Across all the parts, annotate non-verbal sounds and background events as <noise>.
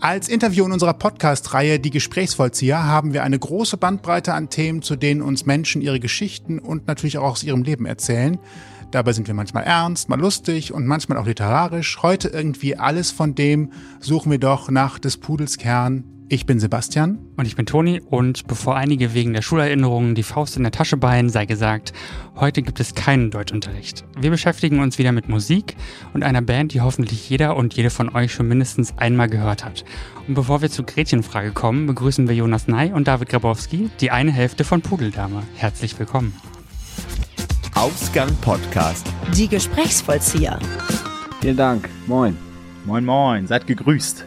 Als Interview in unserer Podcast-Reihe Die Gesprächsvollzieher haben wir eine große Bandbreite an Themen, zu denen uns Menschen ihre Geschichten und natürlich auch aus ihrem Leben erzählen. Dabei sind wir manchmal ernst, mal lustig und manchmal auch literarisch. Heute irgendwie alles von dem suchen wir doch nach des Pudels Kern. Ich bin Sebastian. Und ich bin Toni. Und bevor einige wegen der Schulerinnerungen die Faust in der Tasche ballen, sei gesagt, heute gibt es keinen Deutschunterricht. Wir beschäftigen uns wieder mit Musik und einer Band, die hoffentlich jeder und jede von euch schon mindestens einmal gehört hat. Und bevor wir zur Gretchenfrage kommen, begrüßen wir Jonas Ney und David Grabowski, die eine Hälfte von Pudeldame. Herzlich willkommen. Ausgang Podcast. Die Gesprächsvollzieher. Vielen Dank. Moin. Moin, moin. Seid gegrüßt.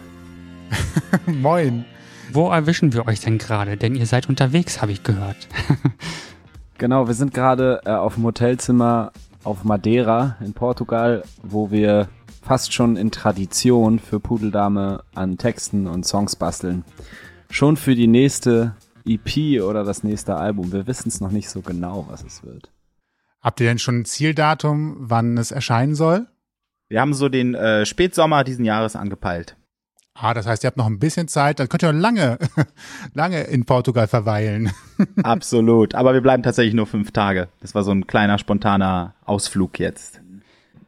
<laughs> Moin. Wo erwischen wir euch denn gerade? Denn ihr seid unterwegs, habe ich gehört. <laughs> genau, wir sind gerade äh, auf dem Hotelzimmer auf Madeira in Portugal, wo wir fast schon in Tradition für Pudeldame an Texten und Songs basteln. Schon für die nächste EP oder das nächste Album. Wir wissen es noch nicht so genau, was es wird. Habt ihr denn schon ein Zieldatum, wann es erscheinen soll? Wir haben so den äh, Spätsommer diesen Jahres angepeilt. Ah, das heißt, ihr habt noch ein bisschen Zeit, dann könnt ihr lange, <laughs> lange in Portugal verweilen. <laughs> Absolut, aber wir bleiben tatsächlich nur fünf Tage. Das war so ein kleiner, spontaner Ausflug jetzt.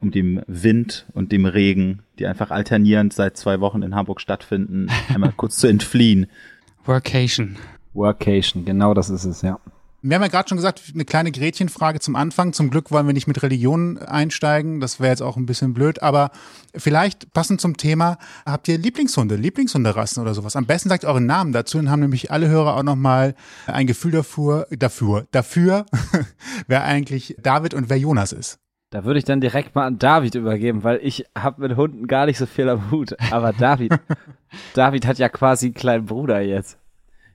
Um dem Wind und dem Regen, die einfach alternierend seit zwei Wochen in Hamburg stattfinden, einmal <laughs> kurz zu entfliehen. Workation. Workation, genau das ist es, ja. Wir haben ja gerade schon gesagt, eine kleine Gretchenfrage zum Anfang. Zum Glück wollen wir nicht mit Religion einsteigen. Das wäre jetzt auch ein bisschen blöd. Aber vielleicht passend zum Thema, habt ihr Lieblingshunde, Lieblingshunderassen oder sowas? Am besten sagt euren Namen dazu. Dann haben nämlich alle Hörer auch nochmal ein Gefühl dafür, dafür, dafür <laughs> wer eigentlich David und wer Jonas ist. Da würde ich dann direkt mal an David übergeben, weil ich habe mit Hunden gar nicht so viel am Hut. Aber David, <laughs> David hat ja quasi einen kleinen Bruder jetzt.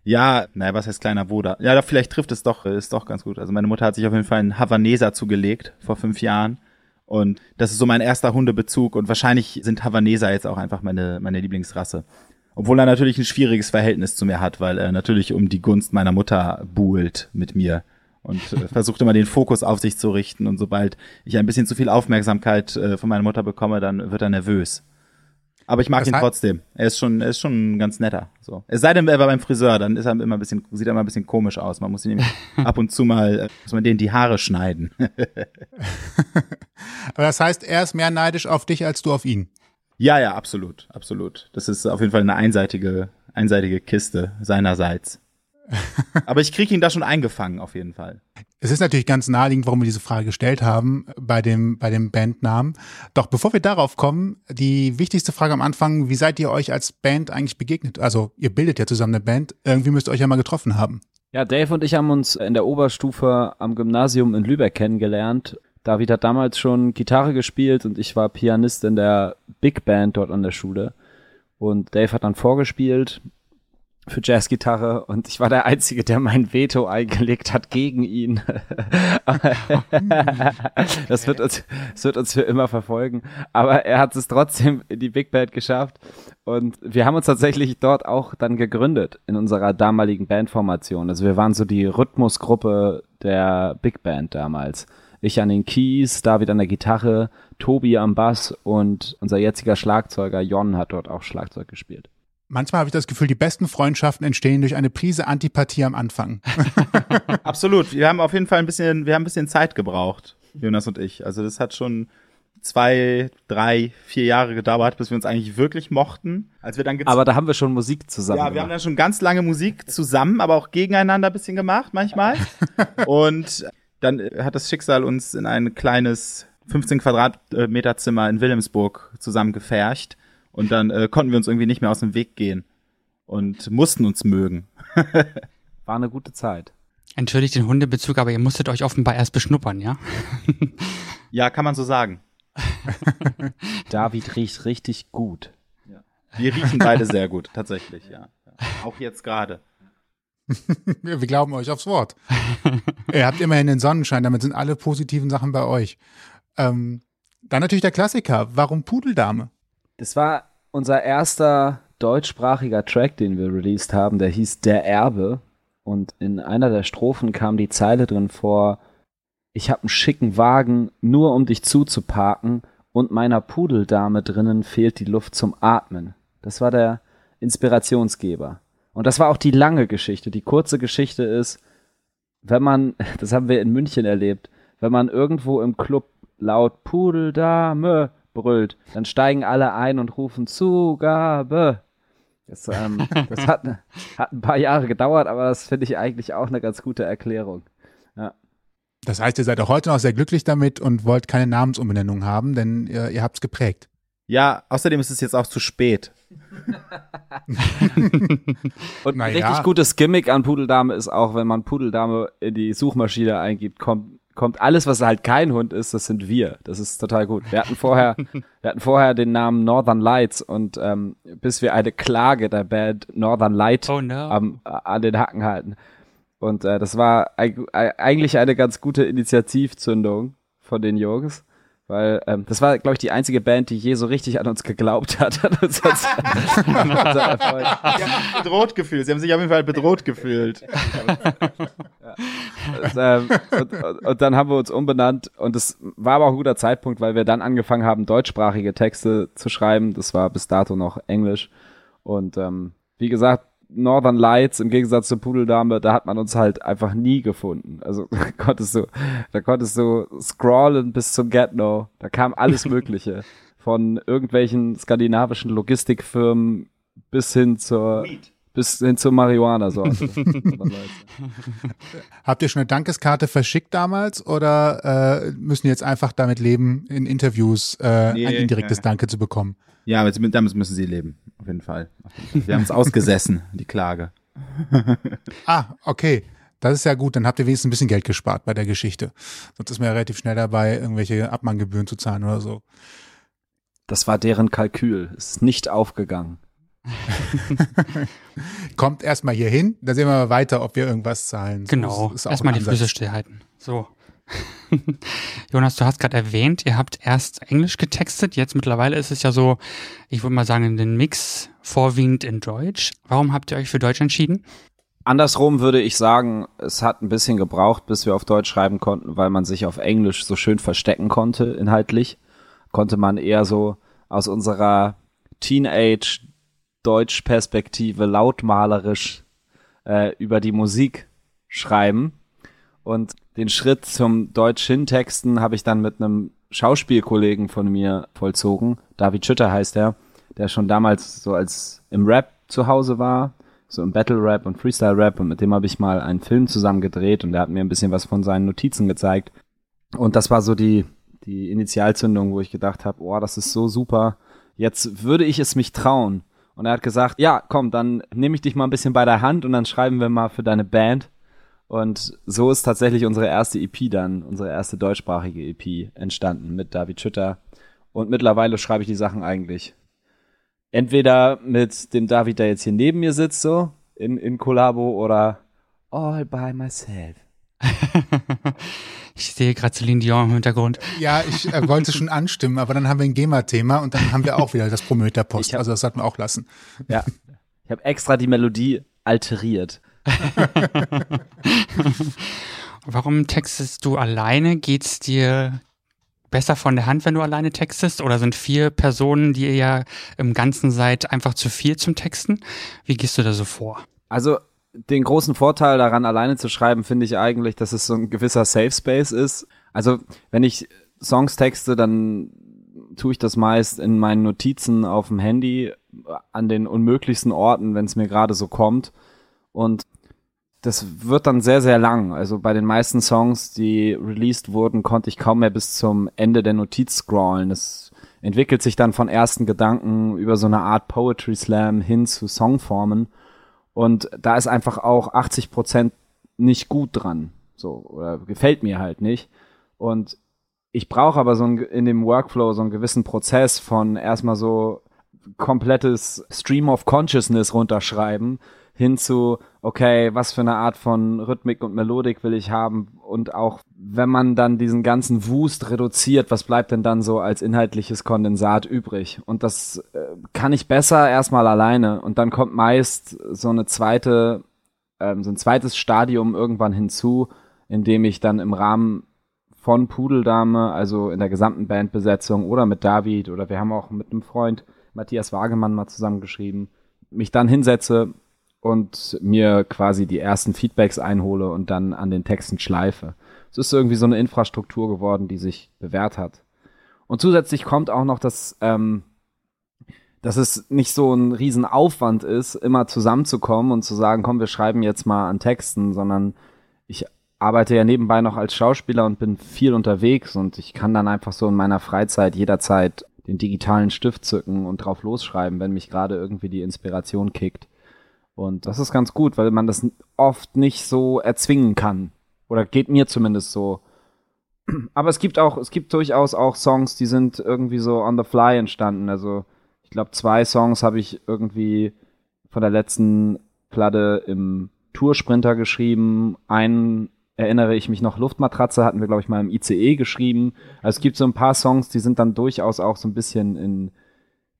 Ja, naja, was heißt kleiner Bruder? Ja, vielleicht trifft es doch, ist doch ganz gut. Also meine Mutter hat sich auf jeden Fall einen Havaneser zugelegt vor fünf Jahren. Und das ist so mein erster Hundebezug. Und wahrscheinlich sind Havaneser jetzt auch einfach meine, meine Lieblingsrasse. Obwohl er natürlich ein schwieriges Verhältnis zu mir hat, weil er natürlich um die Gunst meiner Mutter buhlt mit mir und äh, <laughs> versucht immer den Fokus auf sich zu richten. Und sobald ich ein bisschen zu viel Aufmerksamkeit äh, von meiner Mutter bekomme, dann wird er nervös. Aber ich mag das ihn trotzdem. Er ist schon, er ist schon ganz netter. So. Es sei denn, er war beim Friseur, dann ist er immer ein bisschen, sieht er immer ein bisschen komisch aus. Man muss ihn nämlich <laughs> ab und zu mal, äh, muss man denen die Haare schneiden. <laughs> Aber das heißt, er ist mehr neidisch auf dich als du auf ihn. Ja, ja, absolut, absolut. Das ist auf jeden Fall eine einseitige, einseitige Kiste seinerseits. <laughs> Aber ich kriege ihn da schon eingefangen, auf jeden Fall. Es ist natürlich ganz naheliegend, warum wir diese Frage gestellt haben bei dem, bei dem Bandnamen. Doch bevor wir darauf kommen, die wichtigste Frage am Anfang, wie seid ihr euch als Band eigentlich begegnet? Also ihr bildet ja zusammen eine Band, irgendwie müsst ihr euch ja mal getroffen haben. Ja, Dave und ich haben uns in der Oberstufe am Gymnasium in Lübeck kennengelernt. David hat damals schon Gitarre gespielt und ich war Pianist in der Big Band dort an der Schule. Und Dave hat dann vorgespielt für Jazzgitarre und ich war der Einzige, der mein Veto eingelegt hat gegen ihn. <laughs> das, wird uns, das wird uns für immer verfolgen. Aber er hat es trotzdem in die Big Band geschafft und wir haben uns tatsächlich dort auch dann gegründet in unserer damaligen Bandformation. Also wir waren so die Rhythmusgruppe der Big Band damals. Ich an den Keys, David an der Gitarre, Tobi am Bass und unser jetziger Schlagzeuger Jon hat dort auch Schlagzeug gespielt. Manchmal habe ich das Gefühl, die besten Freundschaften entstehen durch eine Prise Antipathie am Anfang. <laughs> <laughs> Absolut. Wir haben auf jeden Fall ein bisschen, wir haben ein bisschen Zeit gebraucht, Jonas und ich. Also das hat schon zwei, drei, vier Jahre gedauert, bis wir uns eigentlich wirklich mochten. Als wir dann aber da haben wir schon Musik zusammen. Ja, gemacht. wir haben dann schon ganz lange Musik zusammen, aber auch gegeneinander ein bisschen gemacht manchmal. <laughs> und dann hat das Schicksal uns in ein kleines 15 Quadratmeter Zimmer in Wilhelmsburg zusammengefercht und dann äh, konnten wir uns irgendwie nicht mehr aus dem Weg gehen und mussten uns mögen. <laughs> War eine gute Zeit. Entschuldigt den Hundebezug, aber ihr musstet euch offenbar erst beschnuppern, ja? ja, kann man so sagen. <laughs> David riecht richtig gut. Ja. Wir riechen beide sehr gut, tatsächlich, ja. Auch jetzt gerade. <laughs> Wir glauben euch aufs Wort. Ihr habt immerhin den Sonnenschein, damit sind alle positiven Sachen bei euch. Ähm, dann natürlich der Klassiker. Warum Pudeldame? Das war unser erster deutschsprachiger Track, den wir released haben. Der hieß Der Erbe. Und in einer der Strophen kam die Zeile drin vor, ich hab einen schicken Wagen, nur um dich zuzuparken und meiner Pudeldame drinnen fehlt die Luft zum Atmen. Das war der Inspirationsgeber. Und das war auch die lange Geschichte. Die kurze Geschichte ist, wenn man, <laughs> das haben wir in München erlebt, wenn man irgendwo im Club laut Pudeldame brüllt, dann steigen alle ein und rufen Zugabe. Das, ähm, <laughs> das hat, hat ein paar Jahre gedauert, aber das finde ich eigentlich auch eine ganz gute Erklärung. Ja. Das heißt, ihr seid auch heute noch sehr glücklich damit und wollt keine Namensumbenennung haben, denn ihr, ihr habt es geprägt. Ja, außerdem ist es jetzt auch zu spät. <laughs> und ein Naja. richtig gutes Gimmick an Pudeldame ist auch, wenn man Pudeldame in die Suchmaschine eingibt, kommt, kommt alles, was halt kein Hund ist, das sind wir. Das ist total gut. Wir hatten vorher, <laughs> wir hatten vorher den Namen Northern Lights und ähm, bis wir eine Klage der Band Northern Light Oh no. am, an den Hacken halten. Und äh, das war e- eigentlich eine ganz gute Initiativzündung von den Jungs. Weil ähm, das war, glaube ich, die einzige Band, die je so richtig an uns geglaubt hat. <laughs> An uns als, <laughs> an unser Erfolg. Sie haben sich bedroht gefühlt. Sie haben sich auf jeden Fall bedroht gefühlt. Und, ähm, und, und, und dann haben wir uns umbenannt und es war aber auch ein guter Zeitpunkt, weil wir dann angefangen haben, deutschsprachige Texte zu schreiben. Das war bis dato noch Englisch. Und ähm, wie gesagt, Northern Lights im Gegensatz zur Pudeldame, da hat man uns halt einfach nie gefunden. Also <laughs> da konntest du, da konntest du scrollen bis zum Get No. Da kam alles <laughs> Mögliche. Von irgendwelchen skandinavischen Logistikfirmen bis hin zur bis hin zur Marihuana-Sorte. <laughs> Habt ihr schon eine Dankeskarte verschickt damals oder äh, müssen jetzt einfach damit leben, in Interviews äh, Nee, ein indirektes ja. Danke zu bekommen? Ja, aber damit damit müssen sie leben. Auf jeden Fall. Wir haben es ausgesessen, die Klage. <laughs> Ah, okay. Das ist ja gut, dann habt ihr wenigstens ein bisschen Geld gespart bei der Geschichte. Sonst ist man ja relativ schnell dabei, irgendwelche Abmahngebühren zu zahlen oder so. Das war deren Kalkül. Es ist nicht aufgegangen. <laughs> Kommt erstmal hier hin, dann sehen wir mal weiter, ob wir irgendwas zahlen. So Genau, auch erstmal die. Füße stillhalten. So. <laughs> Jonas, du hast gerade erwähnt, ihr habt erst Englisch getextet, jetzt mittlerweile ist es ja so, ich würde mal sagen, den Mix vorwiegend in Deutsch. Warum habt ihr euch für Deutsch entschieden? Andersrum würde ich sagen, es hat ein bisschen gebraucht, bis wir auf Deutsch schreiben konnten, weil man sich auf Englisch so schön verstecken konnte, inhaltlich. Konnte man eher so aus unserer Teenage-Deutsch-Perspektive lautmalerisch äh, über die Musik schreiben. Und den Schritt zum Deutsch-Hintexten habe ich dann mit einem Schauspielkollegen von mir vollzogen. David Schütter heißt er, der schon damals so als im Rap zu Hause war, so im Battle Rap und Freestyle Rap und mit dem habe ich mal einen Film zusammen gedreht und der hat mir ein bisschen was von seinen Notizen gezeigt. Und das war so die, die Initialzündung, wo ich gedacht habe, oh, das ist so super. Jetzt würde ich es mich trauen. Und er hat gesagt, ja, komm, dann nehme ich dich mal ein bisschen bei der Hand und dann schreiben wir mal für deine Band. Und so ist tatsächlich unsere erste EP dann, unsere erste deutschsprachige EP entstanden mit David Schütter. Und mittlerweile schreibe ich die Sachen eigentlich entweder mit dem David, der jetzt hier neben mir sitzt, so in, in Kollabo oder all by myself. <laughs> Ich sehe gerade Celine Dion im Hintergrund. Ja, ich äh, wollte schon anstimmen, aber dann haben wir ein GEMA-Thema und dann haben wir auch wieder das hab- Also das sollten wir auch lassen. Ja. Ich habe extra die Melodie alteriert. <laughs> Warum textest du alleine? Geht's dir besser von der Hand, wenn du alleine textest? Oder sind vier Personen, die ihr ja im Ganzen seid, einfach zu viel zum Texten? Wie gehst du da so vor? Also den großen Vorteil daran, alleine zu schreiben, finde ich eigentlich, dass es so ein gewisser Safe Space ist. Also wenn ich Songs texte, dann tue ich das meist in meinen Notizen auf dem Handy an den unmöglichsten Orten, wenn es mir gerade so kommt. Und das wird dann sehr, sehr lang. Also bei den meisten Songs, die released wurden, konnte ich kaum mehr bis zum Ende der Notiz scrollen. Das entwickelt sich dann von ersten Gedanken über so eine Art Poetry Slam hin zu Songformen. Und da ist einfach auch 80 Prozent nicht gut dran. So, oder gefällt mir halt nicht. Und ich brauche aber so ein, in dem Workflow so einen gewissen Prozess von erstmal so komplettes Stream of Consciousness runterschreiben hin zu, okay, was für eine Art von Rhythmik und Melodik will ich haben und auch wenn man dann diesen ganzen Wust reduziert, was bleibt denn dann so als inhaltliches Kondensat übrig? Und das äh, kann ich besser erstmal alleine und dann kommt meist so eine zweite, ähm, so ein zweites Stadium irgendwann hinzu, in dem ich dann im Rahmen von Pudeldame, also in der gesamten Bandbesetzung oder mit David oder wir haben auch mit einem Freund Matthias Wagemann mal zusammengeschrieben, mich dann hinsetze und mir quasi die ersten Feedbacks einhole und dann an den Texten schleife. Es ist irgendwie so eine Infrastruktur geworden, die sich bewährt hat. Und zusätzlich kommt auch noch, dass, ähm, dass es nicht so ein Riesenaufwand ist, immer zusammenzukommen und zu sagen, komm, wir schreiben jetzt mal an Texten, sondern ich arbeite ja nebenbei noch als Schauspieler und bin viel unterwegs und ich kann dann einfach so in meiner Freizeit jederzeit den digitalen Stift zücken und drauf losschreiben, wenn mich gerade irgendwie die Inspiration kickt. Und das ist ganz gut, weil man das oft nicht so erzwingen kann. Oder geht mir zumindest so. <clears throat> Aber es gibt auch, es gibt durchaus auch Songs, die sind irgendwie so on the fly entstanden. Also ich glaube, zwei Songs habe ich irgendwie von der letzten Platte im Toursprinter geschrieben. Einen erinnere ich mich noch, Luftmatratze hatten wir, glaube ich, mal im ICE geschrieben. Also es gibt so ein paar Songs, die sind dann durchaus auch so ein bisschen in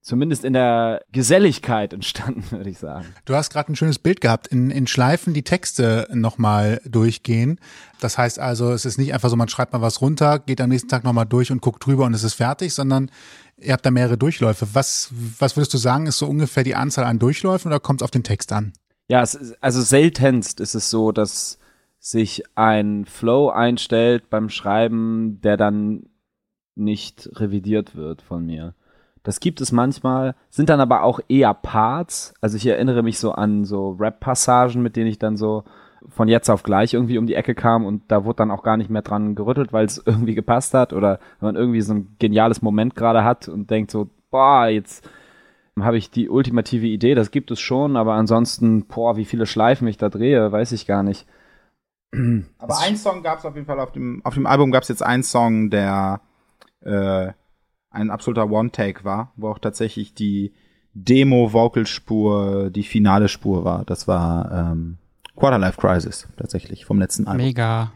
zumindest in der Geselligkeit entstanden, <laughs> würde ich sagen. Du hast gerade ein schönes Bild gehabt, in, in Schleifen die Texte nochmal durchgehen. Das heißt also, es ist nicht einfach so, man schreibt mal was runter, geht am nächsten Tag nochmal durch und guckt drüber und es ist fertig, sondern ihr habt da mehrere Durchläufe. Was, was würdest du sagen, ist so ungefähr die Anzahl an Durchläufen oder kommt es auf den Text an? Ja, es ist, also seltenst ist es so, dass sich ein Flow einstellt beim Schreiben, der dann nicht revidiert wird von mir. Das gibt es manchmal, sind dann aber auch eher Parts. Also ich erinnere mich so an so Rap-Passagen, mit denen ich dann so von jetzt auf gleich irgendwie um die Ecke kam und da wurde dann auch gar nicht mehr dran gerüttelt, weil es <laughs> irgendwie gepasst hat oder wenn man irgendwie so ein geniales Moment gerade hat und denkt so, boah, jetzt habe ich die ultimative Idee, das gibt es schon, aber ansonsten, boah, wie viele Schleifen ich da drehe, weiß ich gar nicht. Aber ein Song gab es auf jeden Fall auf dem, auf dem Album gab es jetzt einen Song, der äh, ein absoluter One-Take war, wo auch tatsächlich die Demo-Vocal-Spur die finale Spur war. Das war ähm, Quarterlife Crisis tatsächlich vom letzten Album. Mega.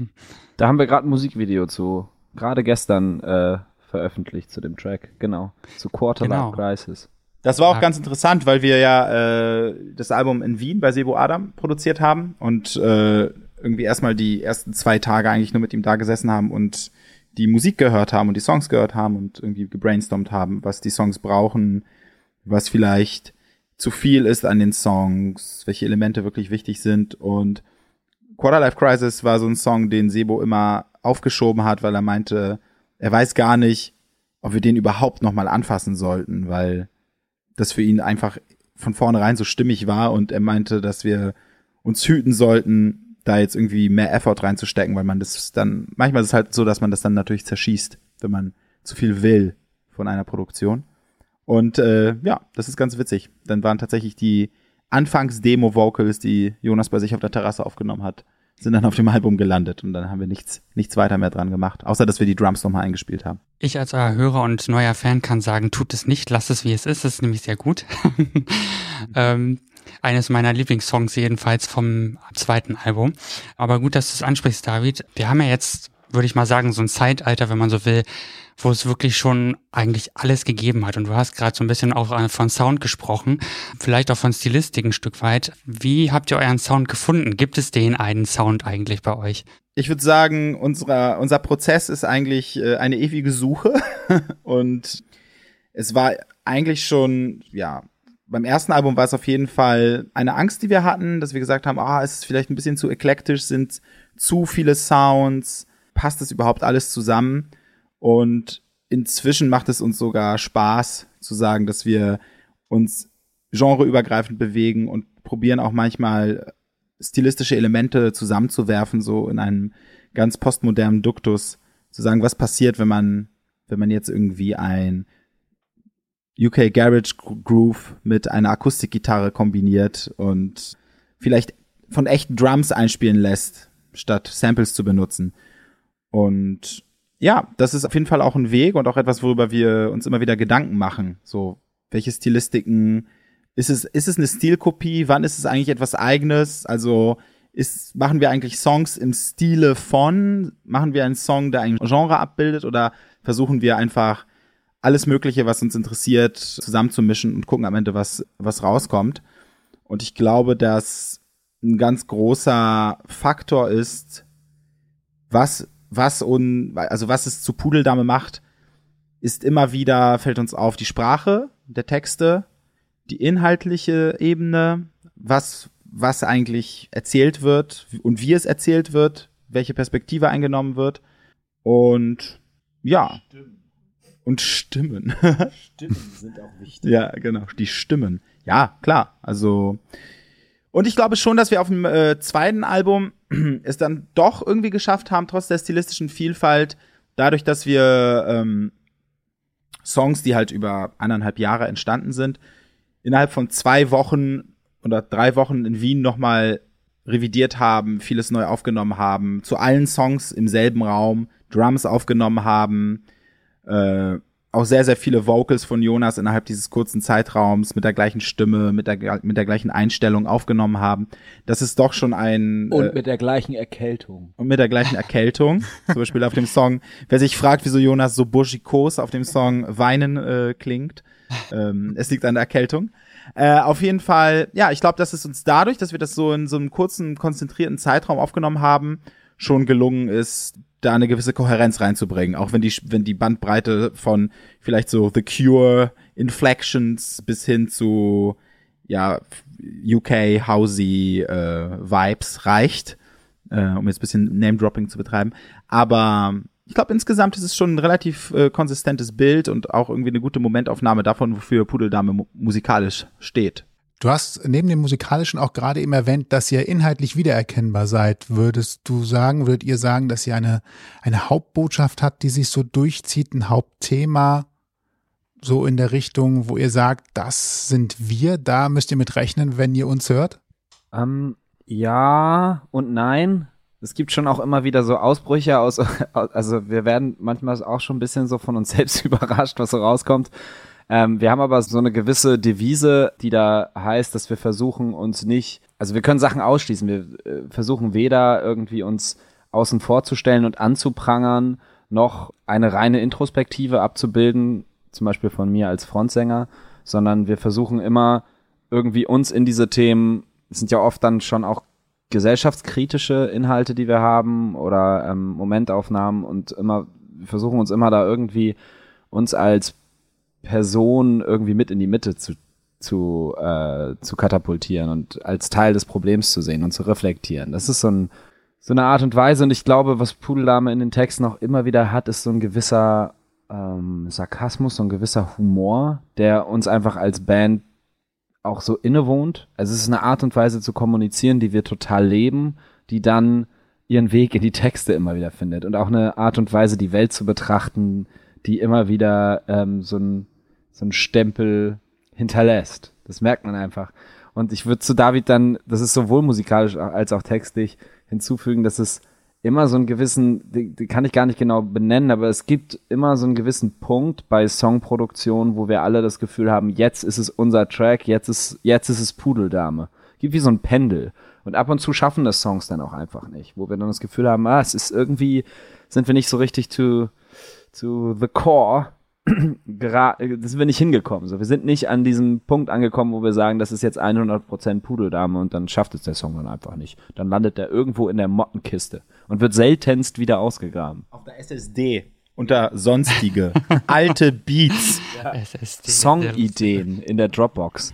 <laughs> da haben wir gerade ein Musikvideo zu, gerade gestern äh, veröffentlicht zu dem Track, genau, zu Quarterlife genau. Crisis. Das war auch ja. ganz interessant, weil wir ja äh, das Album in Wien bei Sebo Adam produziert haben und äh, irgendwie erstmal die ersten zwei Tage eigentlich nur mit ihm da gesessen haben und die Musik gehört haben und die Songs gehört haben und irgendwie gebrainstormt haben, was die Songs brauchen, was vielleicht zu viel ist an den Songs, welche Elemente wirklich wichtig sind. Und Quarterlife Crisis war so ein Song, den Sebo immer aufgeschoben hat, weil er meinte, er weiß gar nicht, ob wir den überhaupt nochmal anfassen sollten, weil das für ihn einfach von vornherein so stimmig war und er meinte, dass wir uns hüten sollten, da jetzt irgendwie mehr Effort reinzustecken, weil man das dann, manchmal ist es halt so, dass man das dann natürlich zerschießt, wenn man zu viel will von einer Produktion. Und äh, ja, das ist ganz witzig. Dann waren tatsächlich die Anfangs-Demo-Vocals, die Jonas bei sich auf der Terrasse aufgenommen hat, sind dann auf dem Album gelandet und dann haben wir nichts, nichts weiter mehr dran gemacht, außer dass wir die Drums nochmal eingespielt haben. Ich als euer Hörer und neuer Fan kann sagen, tut es nicht, lasst es wie es ist, das ist nämlich sehr gut. <laughs> ähm, eines meiner Lieblingssongs jedenfalls vom zweiten Album. Aber gut, dass du es ansprichst, David. Wir haben ja jetzt, würde ich mal sagen, so ein Zeitalter, wenn man so will, wo es wirklich schon eigentlich alles gegeben hat. Und du hast gerade so ein bisschen auch von Sound gesprochen, vielleicht auch von Stilistik ein Stück weit. Wie habt ihr euren Sound gefunden? Gibt es den einen Sound eigentlich bei euch? Ich würde sagen, unser, unser Prozess ist eigentlich äh, eine ewige Suche. <laughs> Und es war eigentlich schon, ja, beim ersten Album war es auf jeden Fall eine Angst, die wir hatten, dass wir gesagt haben, ah, es ist vielleicht ein bisschen zu eklektisch, sind zu viele Sounds, passt das überhaupt alles zusammen? Und inzwischen macht es uns sogar Spaß zu sagen, dass wir uns genreübergreifend bewegen und probieren auch manchmal stilistische Elemente zusammenzuwerfen, so in einem ganz postmodernen Duktus, zu sagen, was passiert, wenn man, wenn man jetzt irgendwie ein UK Garage Groove mit einer Akustikgitarre kombiniert und vielleicht von echten Drums einspielen lässt, statt Samples zu benutzen. Und ja, das ist auf jeden Fall auch ein Weg und auch etwas, worüber wir uns immer wieder Gedanken machen. So, welche Stilistiken, ist es, ist es eine Stilkopie? Wann ist es eigentlich etwas eigenes? Also, ist, machen wir eigentlich Songs im Stile von? Machen wir einen Song, der ein Genre abbildet oder versuchen wir einfach alles Mögliche, was uns interessiert, zusammenzumischen und gucken am Ende, was, was rauskommt. Und ich glaube, dass ein ganz großer Faktor ist, was, was un, also was es zu Pudeldame macht, ist immer wieder, fällt uns auf, die Sprache der Texte, die inhaltliche Ebene, was, was eigentlich erzählt wird und wie es erzählt wird, welche Perspektive eingenommen wird. Und ja. Und Stimmen. <laughs> Stimmen sind auch wichtig. Ja, genau, die Stimmen. Ja, klar. Also und ich glaube schon, dass wir auf dem äh, zweiten Album <clears throat> es dann doch irgendwie geschafft haben, trotz der stilistischen Vielfalt, dadurch, dass wir ähm, Songs, die halt über eineinhalb Jahre entstanden sind, innerhalb von zwei Wochen oder drei Wochen in Wien nochmal revidiert haben, vieles neu aufgenommen haben, zu allen Songs im selben Raum Drums aufgenommen haben, äh, auch sehr, sehr viele Vocals von Jonas innerhalb dieses kurzen Zeitraums mit der gleichen Stimme, mit der, mit der gleichen Einstellung aufgenommen haben. Das ist doch schon ein. Und äh, mit der gleichen Erkältung. Und mit der gleichen Erkältung. zum Beispiel auf dem Song. Wer sich fragt, wieso Jonas so buschikos auf dem Song Weinen äh, klingt, ähm, es liegt an der Erkältung. Äh, auf jeden Fall, ja, ich glaube, dass es uns dadurch, dass wir das so in so einem kurzen, konzentrierten Zeitraum aufgenommen haben, schon gelungen ist, da eine gewisse Kohärenz reinzubringen, auch wenn die, wenn die Bandbreite von vielleicht so The Cure, Inflections bis hin zu ja, UK Housey äh, Vibes reicht, äh, um jetzt ein bisschen Name-Dropping zu betreiben. Aber ich glaube, insgesamt ist es schon ein relativ äh, konsistentes Bild und auch irgendwie eine gute Momentaufnahme davon, wofür Pudeldame mu musikalisch steht. Du hast neben dem musikalischen auch gerade eben erwähnt, dass ihr inhaltlich wiedererkennbar seid. Würdest du sagen, würdet ihr sagen, dass ihr eine, eine Hauptbotschaft habt, die sich so durchzieht, ein Hauptthema, so in der Richtung, wo ihr sagt, das sind wir, da müsst ihr mit rechnen, wenn ihr uns hört? Ähm, ja und nein. Es gibt schon auch immer wieder so Ausbrüche aus, <laughs> also wir werden manchmal auch schon ein bisschen so von uns <laughs> selbst überrascht, was so rauskommt. Ähm, wir haben aber so eine gewisse Devise, die da heißt, dass wir versuchen uns nicht, also wir können Sachen ausschließen. Wir äh, versuchen weder irgendwie uns außen vorzustellen und anzuprangern, noch eine reine Introspektive abzubilden, zum Beispiel von mir als Frontsänger, sondern wir versuchen immer irgendwie uns in diese Themen, es sind ja oft dann schon auch gesellschaftskritische Inhalte, die wir haben oder ähm, Momentaufnahmen und immer wir versuchen uns immer da irgendwie uns als Person irgendwie mit in die Mitte zu, zu, äh, zu katapultieren und als Teil des Problems zu sehen und zu reflektieren. Das ist so, ein, so eine Art und Weise und ich glaube, was Pudeldame in den Texten auch immer wieder hat, ist so ein gewisser ähm, Sarkasmus, so ein gewisser Humor, der uns einfach als Band auch so innewohnt. Also es ist eine Art und Weise zu kommunizieren, die wir total leben, die dann ihren Weg in die Texte immer wieder findet und auch eine Art und Weise, die Welt zu betrachten, die immer wieder ähm, so ein so ein Stempel hinterlässt. Das merkt man einfach. Und ich würde zu David dann, das ist sowohl musikalisch als auch textlich, hinzufügen, dass es immer so einen gewissen, die, die kann ich gar nicht genau benennen, aber es gibt immer so einen gewissen Punkt bei Songproduktion, wo wir alle das Gefühl haben, jetzt ist es unser Track, jetzt ist, jetzt ist es Pudeldame. Gibt wie so ein Pendel. Und ab und zu schaffen das Songs dann auch einfach nicht, wo wir dann das Gefühl haben, ah, es ist irgendwie, sind wir nicht so richtig to, to the core <clears throat> da sind wir nicht hingekommen. So, wir sind nicht an diesem Punkt angekommen, wo wir sagen, das ist jetzt 100% Pudeldame und dann schafft es der Song dann einfach nicht. Dann landet er irgendwo in der Mottenkiste und wird seltenst wieder ausgegraben. Auf der SSD unter sonstige <laughs> alte Beats. Ja. Songideen in der Dropbox.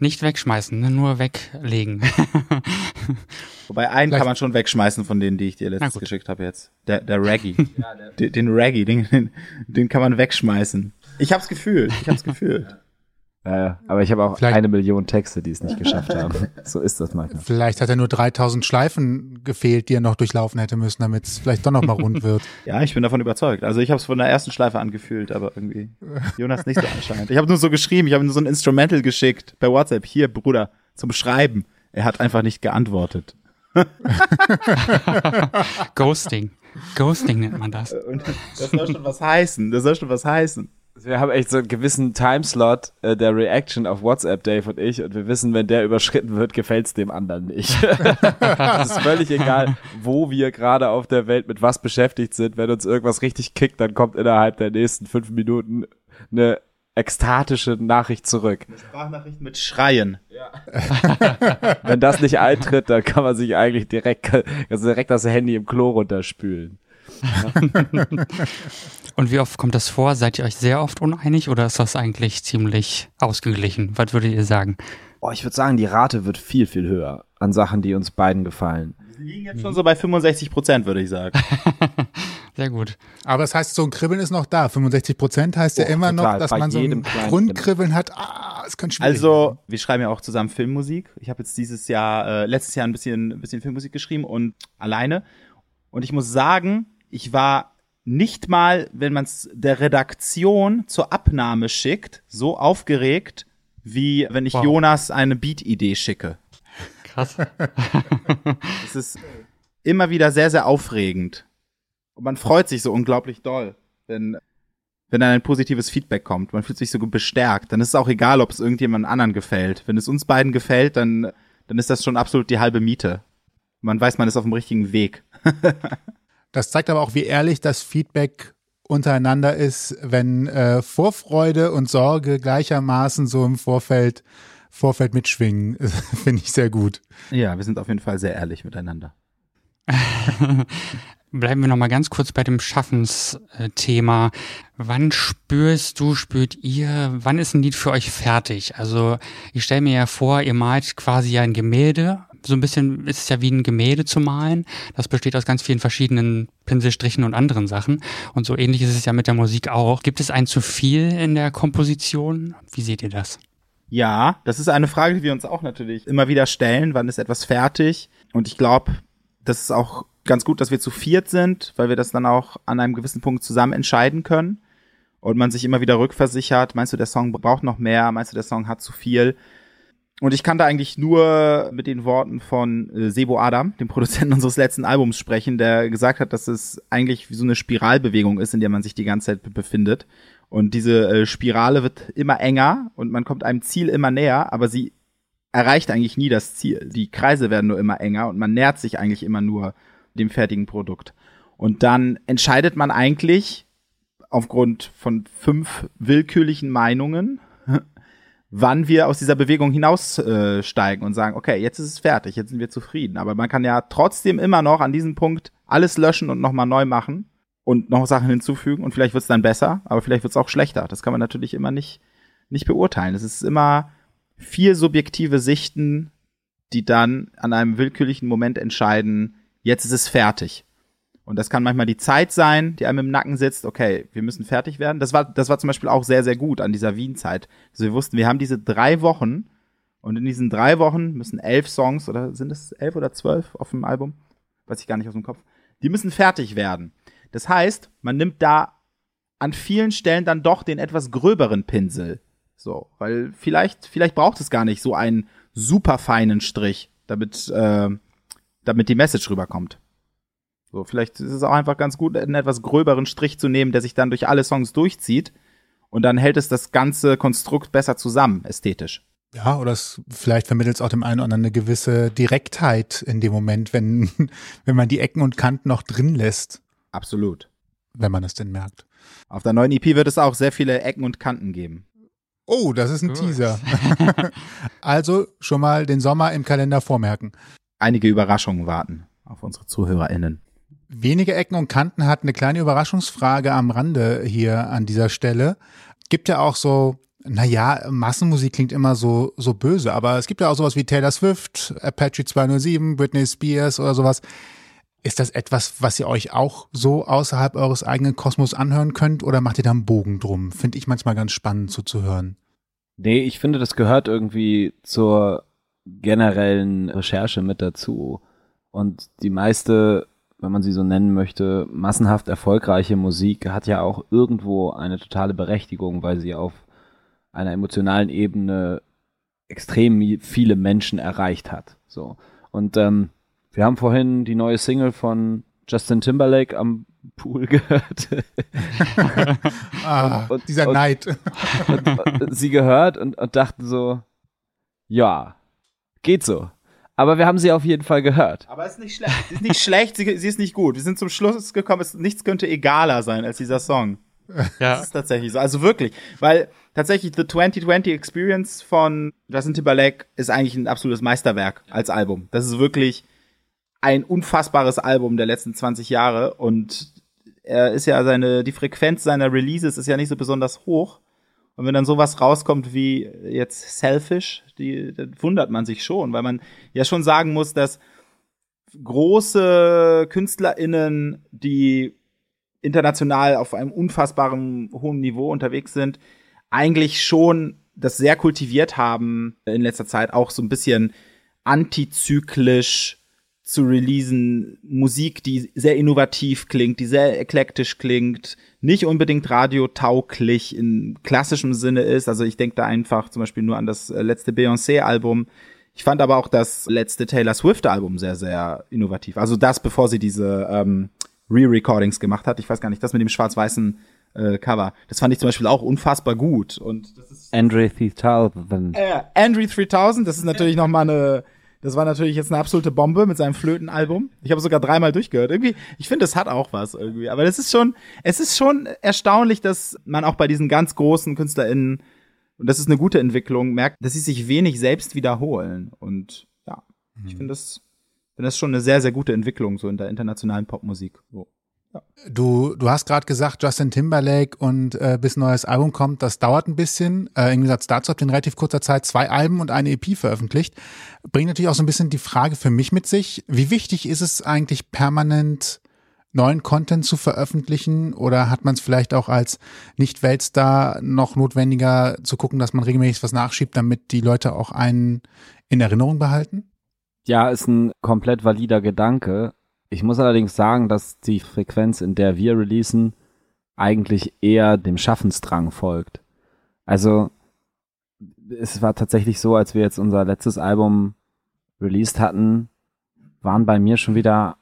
Nicht wegschmeißen, ne, nur weglegen. <laughs> Wobei einen Vielleicht. kann man schon wegschmeißen von denen, die ich dir letztes geschickt habe jetzt. Der, der Raggy. <laughs> ja, der den, den Raggy, den, den kann man wegschmeißen. Ich hab's gefühlt, ich hab's gefühlt. Ja, aber ich habe auch Vielleicht. eine Million Texte, die es nicht geschafft haben. <laughs> So ist das manchmal. Vielleicht hat er nur 3000 Schleifen gefehlt, die er noch durchlaufen hätte müssen, damit es vielleicht doch noch mal rund wird. <laughs> ja, ich bin davon überzeugt. Also ich habe es von der ersten Schleife angefühlt, aber irgendwie Jonas nicht so anscheinend. Ich habe nur so geschrieben, ich habe nur so ein Instrumental geschickt per WhatsApp. Hier, Bruder, zum Schreiben. Er hat einfach nicht geantwortet. <laughs> Ghosting. Ghosting nennt man das. Und das soll schon was heißen. Das soll schon was heißen. Wir haben echt so einen gewissen Timeslot äh, der Reaction auf WhatsApp, Dave und ich, und wir wissen, wenn der überschritten wird, gefällt's dem anderen nicht. <laughs> Es ist völlig egal, wo wir gerade auf der Welt mit was beschäftigt sind. Wenn uns irgendwas richtig kickt, dann kommt innerhalb der nächsten fünf Minuten eine ekstatische Nachricht zurück. Eine Sprachnachricht mit Schreien. Ja. <laughs> Wenn das nicht eintritt, dann kann man sich eigentlich direkt, also direkt das Handy im Klo runterspülen. <laughs> Und wie oft kommt das vor? Seid ihr euch sehr oft uneinig oder ist das eigentlich ziemlich ausgeglichen? Was würdet ihr sagen? Oh, ich würde sagen, die Rate wird viel, viel höher an Sachen, die uns beiden gefallen. Wir liegen jetzt schon so bei 65 Prozent, würde ich sagen. <laughs> Sehr gut. Aber das heißt, so ein Kribbeln ist noch da. 65 Prozent heißt ja Oh, immer total. noch, dass Bei man so ein Grundkribbeln hat. Ah, es könnte schwierig Also, wir schreiben ja auch zusammen Filmmusik. Ich habe jetzt dieses Jahr, äh, letztes Jahr ein bisschen, ein bisschen Filmmusik geschrieben und alleine. Und ich muss sagen, ich war nicht mal, wenn man es der Redaktion zur Abnahme schickt, so aufgeregt, wie wenn ich Wow. Jonas eine Beat-Idee schicke. Krass. <laughs> Es ist immer wieder sehr, sehr aufregend. Und man freut sich so unglaublich doll, wenn, wenn dann ein positives Feedback kommt. Man fühlt sich so bestärkt. Dann ist es auch egal, ob es irgendjemand anderen gefällt. Wenn es uns beiden gefällt, dann, dann ist das schon absolut die halbe Miete. Man weiß, man ist auf dem richtigen Weg. <laughs> Das zeigt aber auch, wie ehrlich das Feedback untereinander ist, wenn äh, Vorfreude und Sorge gleichermaßen so im Vorfeld, Vorfeld mitschwingen. <laughs> Finde ich sehr gut. Ja, wir sind auf jeden Fall sehr ehrlich miteinander. <laughs> Bleiben wir noch mal ganz kurz bei dem Schaffensthema. Wann spürst du, spürt ihr, wann ist ein Lied für euch fertig? Also ich stelle mir ja vor, ihr malt quasi ja ein Gemälde. So ein bisschen ist es ja wie ein Gemälde zu malen. Das besteht aus ganz vielen verschiedenen Pinselstrichen und anderen Sachen. Und so ähnlich ist es ja mit der Musik auch. Gibt es ein zu viel in der Komposition? Wie seht ihr das? Ja, das ist eine Frage, die wir uns auch natürlich immer wieder stellen. Wann ist etwas fertig? Und ich glaube, das ist auch ganz gut, dass wir zu viert sind, weil wir das dann auch an einem gewissen Punkt zusammen entscheiden können. Und man sich immer wieder rückversichert. Meinst du, der Song braucht noch mehr? Meinst du, der Song hat zu viel? Und ich kann da eigentlich nur mit den Worten von äh, Sebo Adam, dem Produzenten <laughs> unseres letzten Albums, sprechen, der gesagt hat, dass es eigentlich wie so eine Spiralbewegung ist, in der man sich die ganze Zeit be- befindet. Und diese äh, Spirale wird immer enger und man kommt einem Ziel immer näher, aber sie erreicht eigentlich nie das Ziel. Die Kreise werden nur immer enger und man nähert sich eigentlich immer nur dem fertigen Produkt. Und dann entscheidet man eigentlich aufgrund von fünf willkürlichen Meinungen, wann wir aus dieser Bewegung hinaussteigen äh, und sagen, okay, jetzt ist es fertig, jetzt sind wir zufrieden. Aber man kann ja trotzdem immer noch an diesem Punkt alles löschen und nochmal neu machen und noch Sachen hinzufügen und vielleicht wird es dann besser, aber vielleicht wird es auch schlechter. Das kann man natürlich immer nicht, nicht beurteilen. Es ist immer vier subjektive Sichten, die dann an einem willkürlichen Moment entscheiden, jetzt ist es fertig. Und das kann manchmal die Zeit sein, die einem im Nacken sitzt, okay, wir müssen fertig werden. Das war, das war zum Beispiel auch sehr, sehr gut an dieser Wien-Zeit. Also wir wussten, wir haben diese drei Wochen und in diesen drei Wochen müssen elf Songs, oder sind es elf oder zwölf auf dem Album? Weiß ich gar nicht aus dem Kopf. Die müssen fertig werden. Das heißt, man nimmt da an vielen Stellen dann doch den etwas gröberen Pinsel. So, weil vielleicht, vielleicht braucht es gar nicht so einen super feinen Strich, damit, äh, damit die Message rüberkommt. So, vielleicht ist es auch einfach ganz gut, einen etwas gröberen Strich zu nehmen, der sich dann durch alle Songs durchzieht. Und dann hält es das ganze Konstrukt besser zusammen, ästhetisch. Ja, oder es, vielleicht vermittelt es auch dem einen oder anderen eine gewisse Direktheit in dem Moment, wenn, <laughs> wenn man die Ecken und Kanten noch drin lässt, Absolut. wenn man es denn merkt. Auf der neuen EP wird es auch sehr viele Ecken und Kanten geben. Oh, das ist ein Gut. Teaser. <laughs> also schon mal den Sommer im Kalender vormerken. Einige Überraschungen warten auf unsere ZuhörerInnen. Wenige Ecken und Kanten hat eine kleine Überraschungsfrage am Rande hier an dieser Stelle. Gibt ja auch so, naja, Massenmusik klingt immer so, so böse, aber es gibt ja auch sowas wie Taylor Swift, Apache 207, Britney Spears oder sowas. Ist das etwas, was ihr euch auch so außerhalb eures eigenen Kosmos anhören könnt oder macht ihr da einen Bogen drum? Finde ich manchmal ganz spannend zuzuhören. Nee, ich finde, das gehört irgendwie zur generellen Recherche mit dazu. Und die meiste, wenn man sie so nennen möchte, massenhaft erfolgreiche Musik hat ja auch irgendwo eine totale Berechtigung, weil sie auf einer emotionalen Ebene extrem viele Menschen erreicht hat. So. Und ähm, wir haben vorhin die neue Single von Justin Timberlake am Pool <laughs> gehört. Ah, Und- dieser und- Neid. und, und sie gehört und, und dachten so, ja, geht so. Aber wir haben sie auf jeden Fall gehört. Aber es ist nicht schlecht. Sie ist nicht schlecht, sie, sie ist nicht gut. Wir sind zum Schluss gekommen, es, nichts könnte egaler sein als dieser Song. Ja, Das ist tatsächlich so. Also wirklich. Weil tatsächlich The 2020 Experience von Justin Timberlake ist eigentlich ein absolutes Meisterwerk als Album. Das ist wirklich ein unfassbares Album der letzten 20 Jahre und er ist ja seine, die Frequenz seiner Releases ist ja nicht so besonders hoch. Und wenn dann sowas rauskommt wie jetzt Selfish, die, wundert man sich schon, weil man ja schon sagen muss, dass große KünstlerInnen, die international auf einem unfassbaren hohen Niveau unterwegs sind, eigentlich schon das sehr kultiviert haben in letzter Zeit, auch so ein bisschen antizyklisch zu releasen, Musik, die sehr innovativ klingt, die sehr eklektisch klingt, nicht unbedingt radiotauglich in klassischem Sinne ist. Also ich denke da einfach zum Beispiel nur an das äh, letzte Beyoncé-Album. Ich fand aber auch das letzte Taylor Swift-Album sehr, sehr innovativ. Also das, bevor sie diese ähm, Re-Recordings gemacht hat. Ich weiß gar nicht, das mit dem schwarz-weißen äh, Cover. Das fand ich zum Beispiel auch unfassbar gut. Und das ist Andre 3000. äh, Andre 3000, das ist natürlich noch mal eine das war natürlich jetzt eine absolute Bombe mit seinem Flötenalbum. Ich habe sogar dreimal durchgehört. Irgendwie, ich finde, es hat auch was irgendwie. Aber das ist schon, es ist schon erstaunlich, dass man auch bei diesen ganz großen KünstlerInnen, und das ist eine gute Entwicklung, merkt, dass sie sich wenig selbst wiederholen. Und ja, ich finde das, finde das schon eine sehr, sehr gute Entwicklung so in der internationalen Popmusik. So. Du, du hast gerade gesagt, Justin Timberlake und äh, bis ein neues Album kommt, das dauert ein bisschen. Äh, Im Gegensatz dazu habt ihr in relativ kurzer Zeit zwei Alben und eine EP veröffentlicht. Bringt natürlich auch so ein bisschen die Frage für mich mit sich, wie wichtig ist es eigentlich permanent neuen Content zu veröffentlichen oder hat man es vielleicht auch als Nicht-Weltstar noch notwendiger zu gucken, dass man regelmäßig was nachschiebt, damit die Leute auch einen in Erinnerung behalten? Ja, ist ein komplett valider Gedanke. Ich muss allerdings sagen, dass die Frequenz, in der wir releasen, eigentlich eher dem Schaffensdrang folgt. Also es war tatsächlich so, als wir jetzt unser letztes Album released hatten, waren bei mir schon wieder